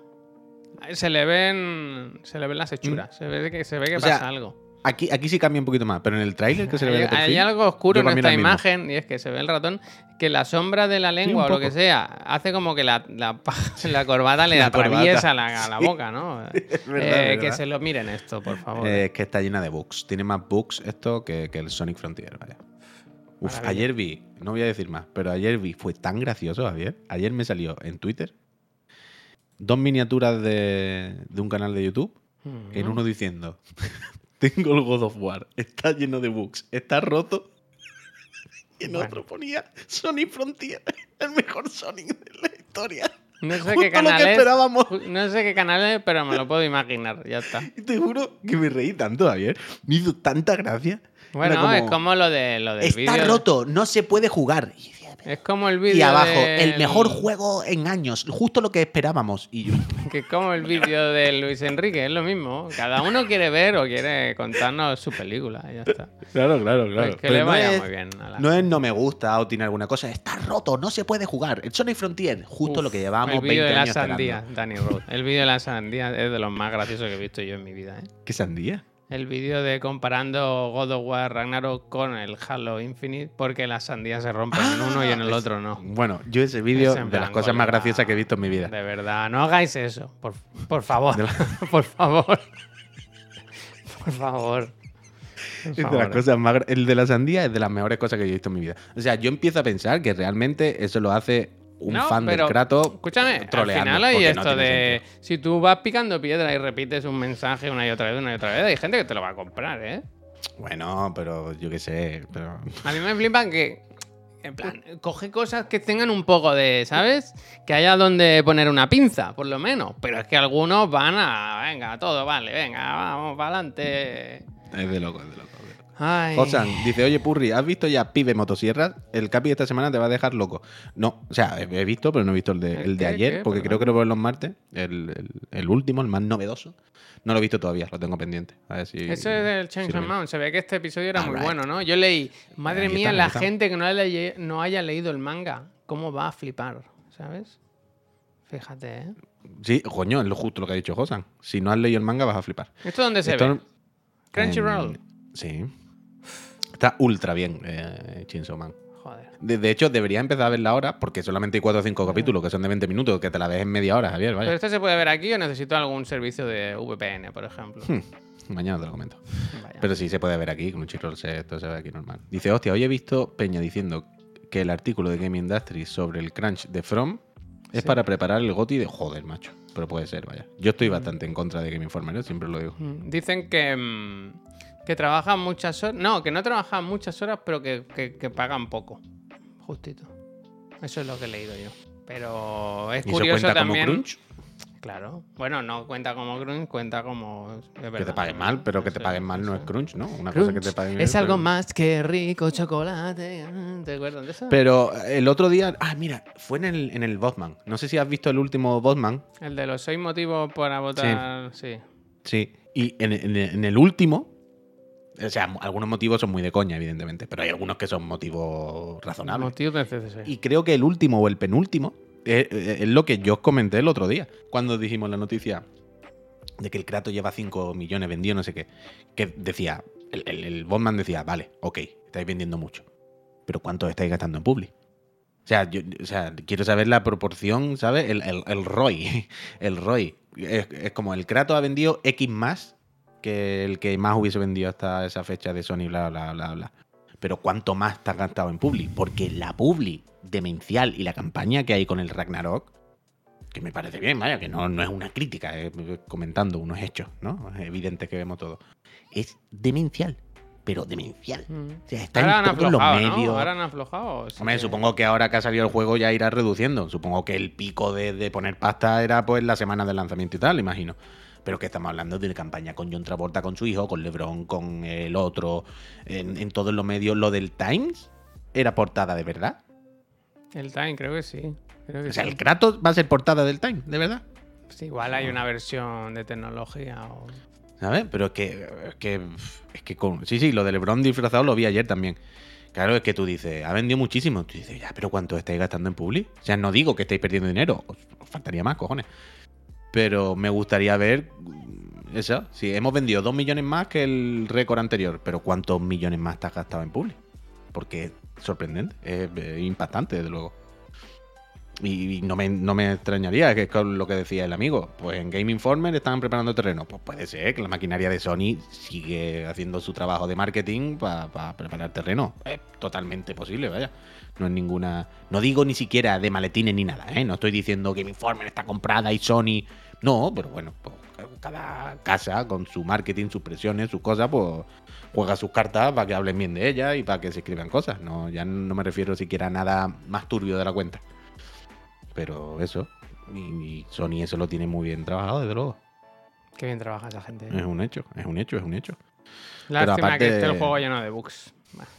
se le ven se le ven las hechuras, se ve que se ve que sea, pasa algo. Aquí, aquí sí cambia un poquito más, pero en el tráiler que se le ve Hay, perfil, hay algo oscuro en esta imagen y es que se ve el ratón que la sombra de la lengua o lo que sea hace como que la, la, corbata le La atraviesa corbata. la, boca, ¿no? Es verdad, Eh, que se lo miren esto, por favor. Eh, es que está llena de bugs. Tiene más bugs esto que, que el Sonic Frontier, vaya. Uf, ayer vi, no voy a decir más, pero ayer vi, fue tan gracioso, Javier. Ayer me salió en Twitter dos miniaturas de, de un canal de YouTube, en uno diciendo, tengo el God of War, está lleno de bugs, está roto. Y en Bueno. otro ponía Sonic Frontier, el mejor Sonic de la historia. no sé justo qué lo canal que es, esperábamos. no sé qué canal es, pero me lo puedo imaginar, ya está. Y te juro que me reí tanto, Javier. Me hizo tanta gracia. Bueno, es como lo de lo del Está roto, no se puede jugar. Es como el vídeo y abajo, del- el mejor juego en años, justo lo que esperábamos. Y yo, Que es como el vídeo de Luis Enrique, es lo mismo. Cada uno quiere ver o quiere contarnos su película y ya está. claro, claro, Pues que le vaya muy bien a la- No es no me gusta o tiene alguna cosa, está roto, no se puede jugar. El Sonic Frontier, justo Uf, lo que llevábamos El 20 vídeo de la años sandía, esperando. Danny Road. El vídeo de la sandía es de los más graciosos que he visto yo en mi vida. ¿eh? ¿Qué sandía? El vídeo de comparando God of War Ragnarok con el Halo Infinite porque las sandías se rompen en uno y en el Ah, otro no. Bueno, yo ese vídeo Es de las cosas más graciosas que he visto en mi vida. De verdad, no hagáis eso, por, por favor. La- por favor. por favor. Es de las cosas más El de la sandía es de las mejores cosas que yo he visto en mi vida. O sea, yo empiezo a pensar que realmente eso lo hace un No, fan pero, del Kratos. Escúchame, al final hay no esto de. sentido. Si tú vas picando piedra y repites un mensaje una y otra vez, una y otra vez, hay gente que te lo va a comprar, ¿eh? Bueno, pero yo qué sé. Pero... A mí me flipan que. En plan, coge cosas que tengan un poco de, ¿sabes? Que haya donde poner una pinza, por lo menos. Pero es que algunos van a. Venga, todo vale, venga, vamos para adelante. Es de loco, es de loco. De. Ay. Josan dice, oye Purri, ¿has visto ya Pibe Motosierras? El Capi esta semana te va a dejar loco. No, o sea, he visto, pero no he visto el de, ¿El de ayer, porque creo que lo veo los martes, el, el- el último, el más novedoso. No lo he visto todavía, lo tengo pendiente. A ver si... Ese es del si Change veo. Mount. Se ve que este episodio era muy bueno, ¿no? Yo leí, madre Ahí mía, la gente que no, haya, no haya leído el manga, ¿cómo va a flipar? ¿Sabes? Fíjate, ¿eh? Sí, coño, es lo justo lo que ha dicho Josan. Si no has leído el manga vas a flipar. ¿Esto dónde se Esto- ve? Crunchyroll. en- Sí. Está ultra bien, eh, Chainsaw Man. Joder. De, de hecho, debería empezar a verla ahora, porque solamente hay 4 o 5 capítulos que son de 20 minutos, que te la ves en media hora, Javier, vaya. ¿Pero este se puede ver aquí o necesito algún servicio de VPN, por ejemplo? Mañana te lo comento. Vaya. Pero sí se puede ver aquí, con un chirrol se, esto se ve aquí normal. Dice, hostia, hoy he visto Peña diciendo que el artículo de Game Industry sobre el crunch de From es Sí. para preparar el GOTI de joder, macho. Pero puede ser, vaya. Yo Mm. estoy bastante en contra de Game Informer, ¿eh? siempre lo digo. Mm, Dicen que, mm, que trabajan muchas horas. No, que no trabajan muchas horas, pero que, que- que pagan poco. Justito. Eso es lo que he leído yo. Pero es ¿Y eso curioso cuenta también. como crunch? Claro. Bueno, no cuenta como crunch, cuenta como. Que te paguen mal, pero que te paguen mal no es crunch, ¿no? Una cosa que te paguen es algo más que rico chocolate. ¿Te acuerdas de eso? Pero el otro día, ah, mira, fue en el, en el Botman. No sé si has visto el último Botman. El de los seis motivos para votar. Sí. Sí. Y en, en- en el último, o sea, algunos motivos son muy de coña, evidentemente, pero hay algunos que son motivos razonables. Motivos de CCC. Y creo que el último o el penúltimo es, es lo que yo os comenté el otro día, cuando dijimos la noticia de que el Kratos lleva 5 millones vendido, no sé qué, que decía, el, el, el Botman decía, vale, ok, estáis vendiendo mucho, pero ¿cuánto estáis gastando en Publi? O sea, yo, o sea, quiero saber la proporción, ¿sabes? El, el, el ROI. El ROI. Es, es como el Kratos ha vendido X más que el que más hubiese vendido hasta esa fecha de Sony, bla, bla, bla, bla. Pero ¿cuánto más has gastado en Publi? Porque la Publi demencial y la campaña que hay con el Ragnarok, que me parece bien, vaya, que no, no es una crítica, es comentando unos hechos, ¿no? Es evidente que vemos todo. Es demencial, pero demencial. O sea, está Ahora han en todos los aflojado, ¿no? medios. Ahora han aflojado. sí Hombre, supongo que ahora que ha salido el juego ya irá reduciendo. Supongo que el pico de, de poner pasta era pues la semana del lanzamiento y tal, imagino. Pero que estamos hablando de una campaña con John Travolta, con su hijo, con LeBron, con el otro, en, en todos los medios. Lo del Times era portada de verdad. El Time, creo que sí. Creo que O sea, sí. el Kratos va a ser portada del Times, de verdad. Sí, igual hay una versión de tecnología o... ¿Sabes? Pero es que, es que, es que con- sí, sí, lo de LeBron disfrazado lo vi ayer también. Claro, es que tú dices, ha vendido muchísimo. Tú dices, ya, pero ¿cuánto estáis gastando en Publi? O sea, no digo que estéis perdiendo dinero, os faltaría más, cojones. Pero me gustaría ver mm, eso. Si hemos vendido 2 millones más que el récord anterior, pero ¿cuántos millones más te has gastado en Publi? Porque es sorprendente, es, impactante, desde luego. Y, no, me, no me extrañaría, que es lo que decía el amigo. Pues en Game Informer están preparando terreno. Pues puede ser que la maquinaria de Sony sigue haciendo su trabajo de marketing para preparar terreno. Es totalmente posible, vaya. No es ninguna. No digo ni siquiera de maletines ni nada, ¿eh? No estoy diciendo Game Informer está comprada y Sony. No, pero bueno, pues cada casa con su marketing, sus presiones, sus cosas, pues juega sus cartas para que hablen bien de ella y para que se escriban cosas. No, ya no me refiero siquiera a nada más turbio de la cuenta. Pero eso. Y, Sony eso lo tiene muy bien trabajado, desde luego. Qué bien trabaja esa gente. ¿eh? Es un hecho, es un hecho, es un hecho. Lástima aparte- que esté el juego lleno de bugs.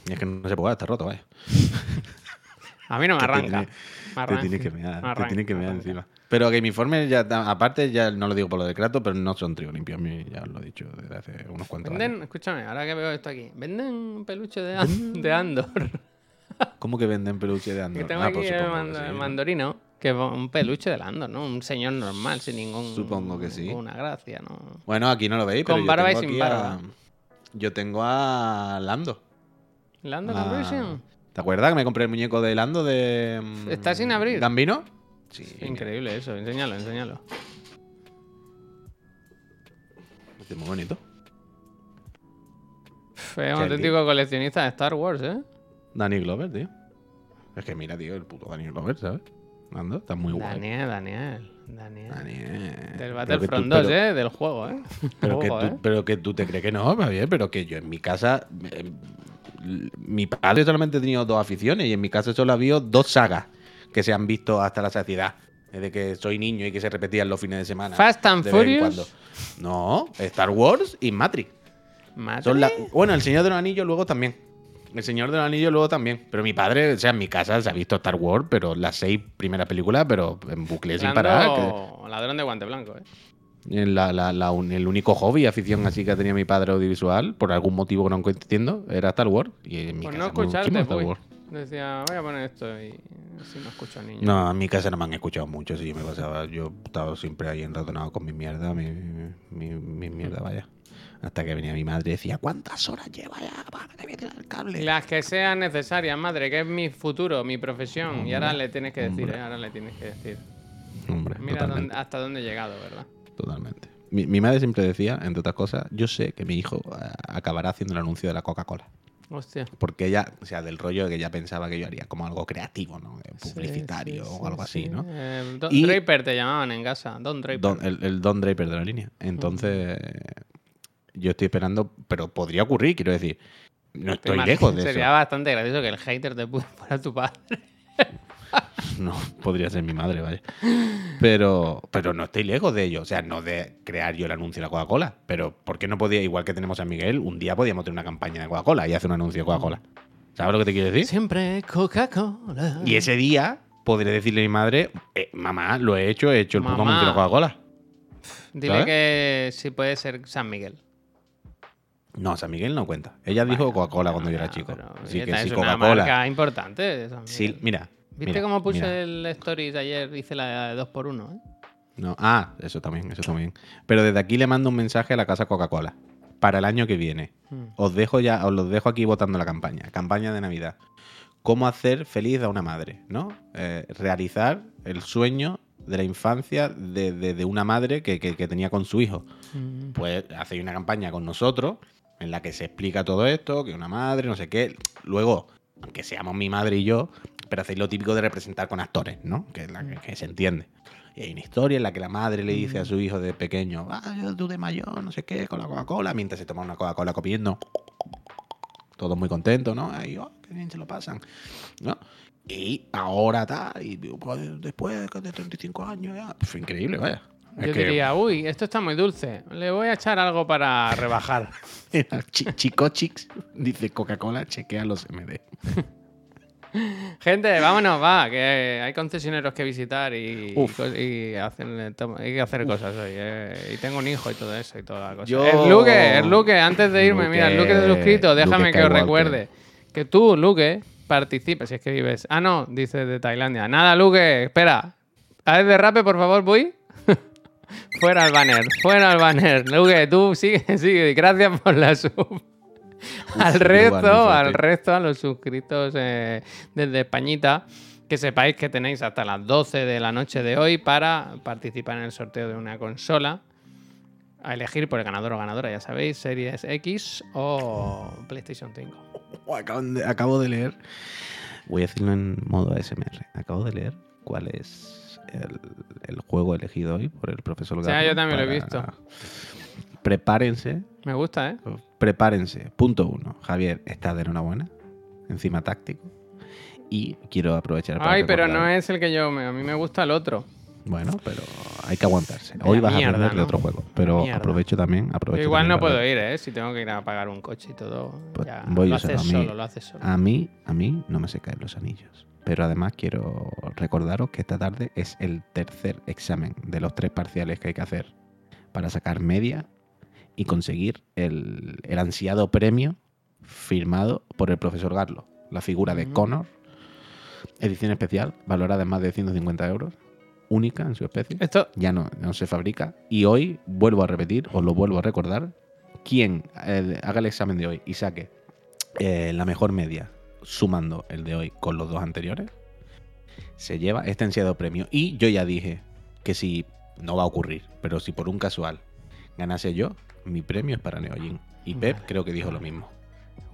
Y es que no se puede, está roto, vaya. A mí no me Que arranca. Te arranca. tiene que mear, Me te arranca, tiene que mear arranca. encima. Pero Game Informer, ya, ta- aparte, ya no lo digo por lo de Kratos, pero no son trigo limpios. A mí ya os lo he dicho desde hace unos cuantos Venden, años. escúchame, ahora que veo esto aquí, venden peluche de, de Andor. ¿Cómo que venden peluche de Andor? Que tengo Ah, aquí el, que mandorino, que un peluche de Andor, ¿no? Un señor normal, sin ningún. Supongo que sí. Ninguna gracia, ¿no? Bueno, aquí no lo veis, Con pero yo barba y tengo sin aquí barba. a- Yo tengo a Lando. Lando Calrissian. ¿Te acuerdas que me compré el muñeco de Lando de. mm, Está sin abrir. ¿Gambino? Sí. Increíble eso, enséñalo, enséñalo. Es muy bonito. Es un auténtico coleccionista de Star Wars, ¿eh? Danny Glover, tío. Es que mira, tío, el puto Danny Glover, ¿sabes? Lando, está muy guay. Daniel, Daniel, Daniel. Daniel. Del Battlefront que tú- 2, pero- ¿eh? Del juego, ¿eh? Pero que, Ojo, tú, ¿eh? pero que tú te crees que no, bien, pero que yo en mi casa. eh, mi padre solamente ha tenido dos aficiones y en mi casa solo ha habido dos sagas que se han visto hasta la saciedad. Desde que soy niño y que se repetían los fines de semana. Fast and Furious. No, Star Wars y Matrix. ¿Matrix? Son la- bueno, El Señor de los Anillos luego también. El Señor de los Anillos luego también. Pero mi padre, o sea, en mi casa se ha visto Star Wars, pero las seis primeras películas, pero en bucle sin parar. que- Ladrón de guante blanco, ¿eh? la- la- la un- el único hobby, afición así que tenía mi padre audiovisual, por algún motivo que no entiendo, era Star Wars. Y en mi Pues casa no escucharte, Star pues. Wars. Decía, voy a poner esto y así no escucho al niño. No, en mi casa no me han escuchado mucho, sí, me pasaba. Yo he estado siempre ahí enratonado con mi mierda, mi, mi, mi mierda, vaya. Hasta que venía mi madre y decía, ¿cuántas horas lleva ya para que te el cable? Las que sean necesarias, madre, que es mi futuro, mi profesión. Y ahora le tienes que decir, ¿eh? Ahora le tienes que decir. Hombre, Mira dónde- hasta dónde he llegado, ¿verdad? totalmente. Mi, mi madre siempre decía, entre otras cosas, yo sé que mi hijo eh, acabará haciendo el anuncio de la Coca-Cola. Hostia. Porque ella, o sea, del rollo de que ella pensaba que yo haría como algo creativo, ¿no? Eh, Publicitario Sí, sí, o algo sí, así, ¿no? Eh, Don Y- Draper te llamaban en casa. Don Draper. Don- el, el Don Draper de la línea. Entonces, yo estoy esperando, pero podría ocurrir, quiero decir. No ¿Te estoy lejos de Sería eso. bastante gracioso que el hater te fuera tu padre. No, podría ser mi madre, vaya. Pero, pero no estoy lejos de ello. O sea, no de crear yo el anuncio de la Coca-Cola. Pero, ¿por qué no podía, igual que tenemos a Miguel, un día podíamos tener una campaña de Coca-Cola y hacer un anuncio de Coca-Cola? ¿Sabes lo que te quiero decir? Siempre Coca-Cola. Y ese día podré decirle a mi madre, eh, mamá, lo he hecho, he hecho el puto anuncio de la Coca-Cola. Dile ¿sabes? que si puede ser San Miguel. No, San Miguel no cuenta. Ella dijo Coca-Cola cuando yo era chico. Así que es si una marca importante. San Sí, mira. ¿Viste mira, cómo puse mira. el stories ayer? Hice la de 2x1, ¿eh? No. Ah, eso también, eso también. Pero desde aquí le mando un mensaje a la casa Coca-Cola. Para el año que viene. Mm. Os dejo ya, os los dejo aquí votando la campaña. Campaña de Navidad. Cómo hacer feliz a una madre, ¿no? Eh, realizar el sueño de la infancia de, de- de una madre que, que- que tenía con su hijo. Mm. Pues hacéis una campaña con nosotros en la que se explica todo esto, que una madre, no sé qué. Luego, aunque seamos mi madre y yo, pero hacéis lo típico de representar con actores, ¿no? Que, es la que, que se entiende. Y hay una historia en la que la madre le dice a su hijo de pequeño, ah, yo tú de mayor, no sé qué, con la Coca-Cola, mientras se toma una Coca-Cola comiendo. Todos muy contentos, ¿no? Ahí, oh, qué bien se lo pasan. ¿no? Y ahora está, y pues, después de 35 años, ya. Fue increíble, vaya. Es Yo que- diría, uy, esto está muy dulce. Le voy a echar algo para rebajar. Chi- Chico Chicks dice Coca-Cola, chequea los MD. Gente, vámonos, va, que hay concesioneros que visitar y, y hacen- hay que hacer cosas hoy. eh, Y tengo un hijo y todo eso y toda la cosa. Yo- El Luque, el Luque, antes de irme, mira, el Luque Luque- suscrito, déjame Luque que os recuerde que tú, Luque, participas, si es que vives. Ah, no, dice de Tailandia. Nada, Luque, espera. A ver, derrape, por favor, voy. Fuera el banner, fuera el banner. Luque, tú sigue, sigue. Gracias por la sub. al resto, al resto, a los suscritos eh, desde Españita, que sepáis que tenéis hasta las 12 de la noche de hoy para participar en el sorteo de una consola. A elegir por el ganador o ganadora, ya sabéis, Series X o PlayStation 5. Oh, acaban de- acabo de leer, voy a decirlo en modo ASMR, acabo de leer cuál es el, el juego elegido hoy por el profesor O sea, Garro yo también lo he visto. Prepárense, Me gusta, ¿eh? prepárense. Punto uno, Javier está de enhorabuena, encima táctico. Y quiero aprovechar para Ay, pero recordar- no es el que yo. me- A mí me gusta el otro. Bueno, pero hay que aguantarse. Hoy vas mierda, a aprender de ¿no? otro juego. Pero Mierda. aprovecho también. Yo Aprovecho igual también no puedo ir, ¿eh? Si tengo que ir a pagar un coche y todo. Pues ya, voy lo yo haces mí- solo, lo haces solo. A mí, a mí no me se caen los anillos. Pero además quiero recordaros que esta tarde es el tercer examen de los tres parciales que hay que hacer para sacar media y conseguir el, el ansiado premio firmado por el profesor Garlo. La figura de Ujú. Connor, edición especial, valorada en más de 150 euros, única en su especie Esto, ya no, no se fabrica. Y hoy vuelvo a repetir, os lo vuelvo a recordar, quien eh, haga el examen de hoy y saque eh, la mejor media sumando el de hoy con los dos anteriores, se lleva este ansiado premio. Y yo ya dije que si no va a ocurrir, pero si por un casual ganase yo, mi premio es para Neojin. Y Pep Vale. creo que dijo lo mismo.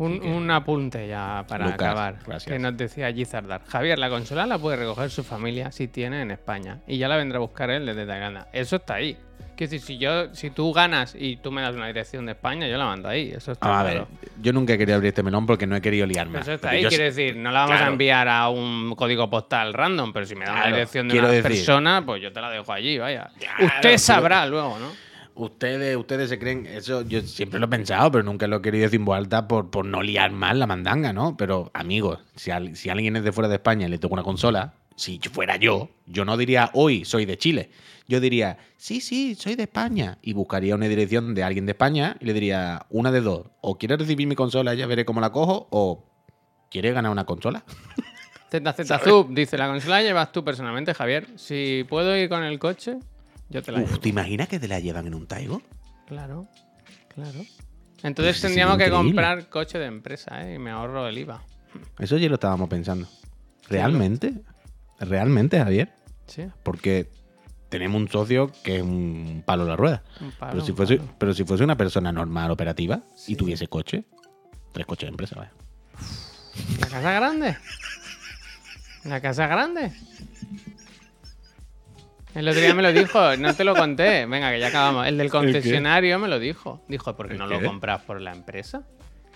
Un, que- un apunte ya para Lucas, acabar. gracias. Que nos decía Gizardar. Javier, la consola la puede recoger su familia si tiene en España. Y ya la vendrá a buscar él desde Tailandia. Eso está ahí. Quiero decir, si, yo, si tú ganas y tú me das una dirección de España, yo la mando ahí. Eso está Ah, a claro. ver, yo nunca quería abrir este melón porque no he querido liarme. Pero eso está Porque ahí, yo quiere decir, no la vamos a enviar a un código postal random, pero si me da una Claro, dirección de quiero una decir- persona, pues yo te la dejo allí, vaya. Usted pero- sabrá luego, ¿no? Ustedes, ustedes se creen, eso yo siempre lo he pensado, pero nunca lo he querido decir en voz alta por, por no liar más la mandanga, ¿no? Pero, amigos, si, al- si alguien es de fuera de España y le toca una consola, si fuera yo, yo no diría hoy soy de Chile. Yo diría, sí, sí, soy de España. Y buscaría una dirección de alguien de España y le diría, una de dos. O quieres recibir mi consola, ya veré cómo la cojo, o ¿quieres ganar una consola? ZZZub dice, la consola la llevas tú personalmente, Javier. Si puedo ir con el coche, yo te la llevo. ¿te imaginas que te la llevan en un Taigo? Claro, claro. Entonces Pues tendríamos que increíble. comprar coche de empresa, ¿eh? Y me ahorro el IVA. Eso ya lo estábamos pensando. ¿Realmente? ¿Realmente, Javier? Sí, porque tenemos un socio que es un palo a la rueda. un palo, pero, si un fuese, palo. pero si fuese una persona normal, operativa, Sí. y tuviese coche, tres coches de empresa, vaya. ¿La casa grande? ¿La casa grande? El otro día me lo dijo, no te lo conté. Venga, que ya acabamos. El del concesionario me lo dijo. Dijo, ¿por qué ¿El no qué? lo compras por la empresa?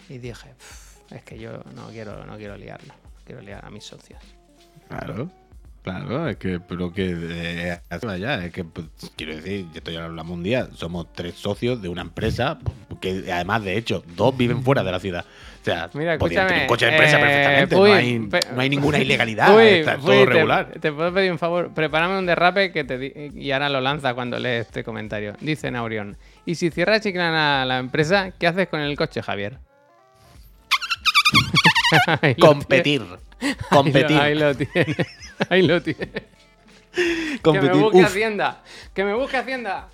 Y dije, "Pff, es que yo no quiero, no quiero liarlo. Quiero liar a mis socios. Claro. Claro, es que, pero que eh, vaya, es que pues, quiero decir, esto ya lo hablamos un día, somos tres socios de una empresa que además, de hecho, dos viven fuera de la ciudad. O sea, Mira, podrían tener un coche de empresa eh, perfectamente, no, hay, no hay ninguna ilegalidad, está todo regular. Te, puedo pedir un favor, prepárame un derrape que te di- y ahora lo lanza cuando lee este comentario. Dice Naurión, y si cierra Chiclana la empresa, ¿qué haces con el coche, Javier? Competir. Competir. Ahí lo, ahí lo tiene. Ahí lo tiene. Que me Competir. busque Uf, Hacienda. Que me busque Hacienda.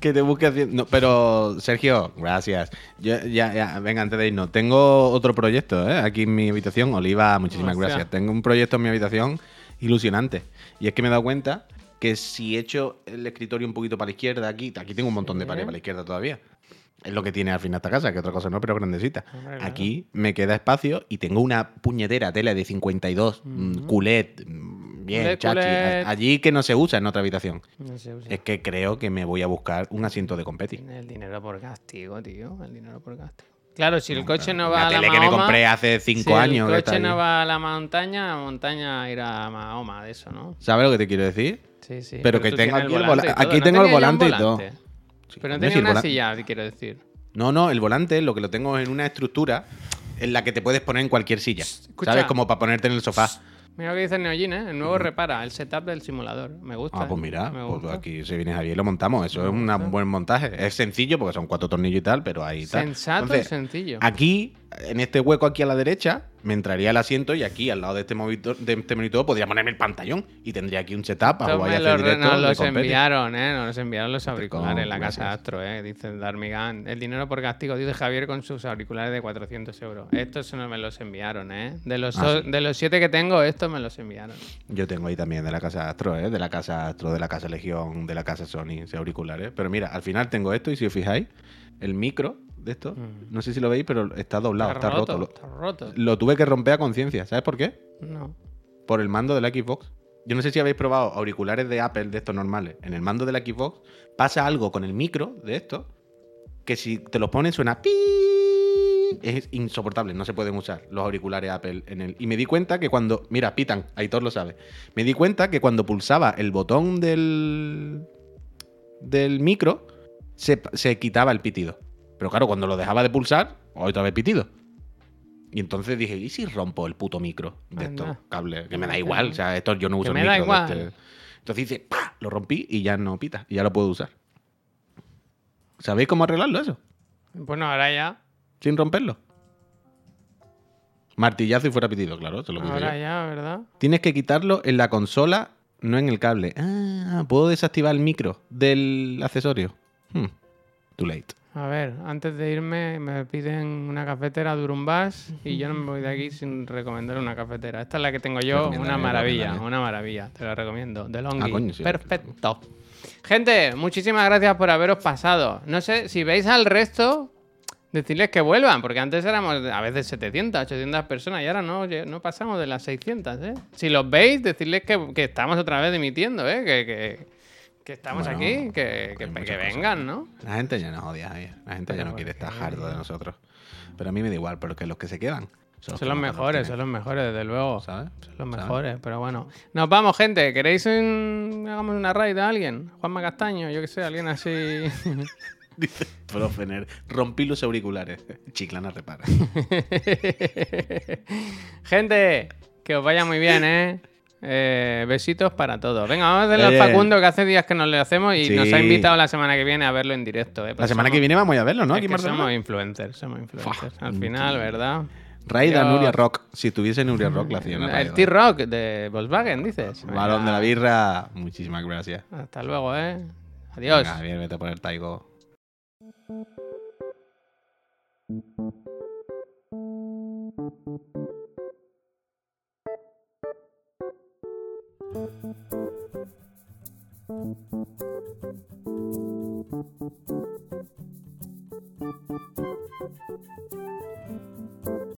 que te busque haciendo. No, pero, Sergio, gracias. Yo, ya, ya, venga, antes de irnos. Tengo otro proyecto, ¿eh? Aquí en mi habitación. Oliva, muchísimas gracias. Tengo un proyecto en mi habitación ilusionante. Y es que me he dado cuenta que si echo el escritorio un poquito para la izquierda, aquí, aquí tengo un montón de pared para la izquierda todavía. Es lo que tiene al final esta casa, que otra cosa no, pero grandecita. Hombre, claro. Aquí me queda espacio y tengo una puñetera tele de 52, mm, culet, mm, bien, Culet, chachi. culet. Allí que no se usa en otra habitación. No sé, o sea, Es que creo que me voy a buscar un asiento de competi. El dinero por castigo, tío. El dinero por castigo. Claro, si el coche no va La a la tele que me Mahoma, compré hace cinco si años. que el coche no va a la montaña, la montaña irá a Mahoma, de eso, ¿no? ¿Sabes lo que te quiero decir? Sí, sí. Pero que tú tengo aquí el volante aquí ¿no tengo el volante y todo. Sí, Pero no tenía una silla, quiero decir. No, no, el volante lo que lo tengo es en una estructura en la que te puedes poner en cualquier silla. Escucha. ¿Sabes? Como para ponerte en el sofá. Mira lo que dice Neogin, ¿eh? El nuevo repara, el setup del simulador. Me gusta. Ah, pues ¿eh? mira, Me pues aquí se viene Javier y lo montamos. Eso es un buen montaje. Es sencillo porque son cuatro tornillos y tal, pero ahí está. Sensato y Entonces, sencillo. Aquí, en este hueco aquí a la derecha, me entraría el asiento y aquí, al lado de este monitor, de este monitor podría ponerme el pantallón y tendría aquí un setup para jugar y hacer nos de los enviaron, ¿eh? Nos enviaron los auriculares en la gracias. casa Astro, ¿eh? Dice Darmigan. El dinero por castigo, dice Javier con sus auriculares de 400 euros. Estos nos me los enviaron, ¿eh? De los, Ah, de los siete que tengo, estos me los enviaron. Yo tengo ahí también de la casa Astro, ¿eh? De la casa Astro, de la casa Legión, de la casa Sony, ese auriculares. Pero mira, al final tengo esto y si os fijáis, el micro de esto, no sé si lo veis, pero está doblado, está, roto. Lo, Está roto. lo tuve que romper a conciencia. ¿Sabes por qué? No. Por el mando de la Xbox. Yo no sé si habéis probado auriculares de Apple de estos normales. En el mando de la Xbox pasa algo con el micro de esto que si te los pones suena pi. Es insoportable, no se pueden usar los auriculares Apple en el. Y me di cuenta que cuando. Mira, pitan, Aitor lo sabe. Me di cuenta que cuando pulsaba el botón del. del micro, se, se quitaba el pitido. Pero claro, cuando lo dejaba de pulsar, otra vez pitido. Y entonces dije, ¿y si rompo el puto micro de Anda. estos cables? Que me da igual, o sea, esto yo no Que uso me el da micro de este. Entonces hice, ¡pa! Lo rompí y ya no pita. Y ya lo puedo usar. ¿Sabéis cómo arreglarlo eso? Bueno, ahora ya. Sin romperlo. Martillazo y fuera pitido, claro, es lo Ahora yo. ya, ¿verdad? Tienes que quitarlo en la consola, no en el cable. Ah, puedo desactivar el micro del accesorio. Hmm, Too late. A ver, antes de irme me piden una cafetera Durumbas y yo no me voy de aquí sin recomendar una cafetera. Esta es la que tengo yo, una maravilla, una maravilla, te la recomiendo. De Longi. Ah, coño, sí, Perfecto. Gente, muchísimas gracias por haberos pasado. No sé, si veis al resto, decirles que vuelvan, porque antes éramos a veces 700, 800 personas y ahora no, no pasamos de las 600, ¿eh? Si los veis, decirles que, que estamos otra vez emitiendo, ¿eh? Que, que- que estamos Bueno, aquí, que, que, vengan, ¿no? La gente ya nos odia, Javier. La gente ya no quiere ¿por estar harto de nosotros. Pero a mí me da igual, porque los que se quedan son los, Son mejores, son los mejores, desde luego. ¿Sabes? Son los mejores, pero bueno. Nos vamos, gente. ¿Queréis un- hagamos una raid a alguien? Juanma Castaño, yo que sé, alguien así. Dice Profener, rompí los auriculares. Chiclana repara. gente, que os vaya muy bien, ¿eh? Eh, besitos para todos. Venga, vamos a hacerle al. Facundo, que hace días que nos le hacemos y Sí. nos ha invitado la semana que viene a verlo en directo. ¿eh? La semana somos- que viene vamos a verlo, ¿no? es Aquí en que Barcelona. somos influencers, somos influencers. Al final, ¿verdad? Raida Dios. Nuria Rock. Si tuviese Nuria Rock, la hacía El raid. T-Rock de Volkswagen, dices. Balón de la birra. Muchísimas gracias. Hasta luego, ¿eh? Adiós. Venga, bien, vete a poner Taigo. Thank you.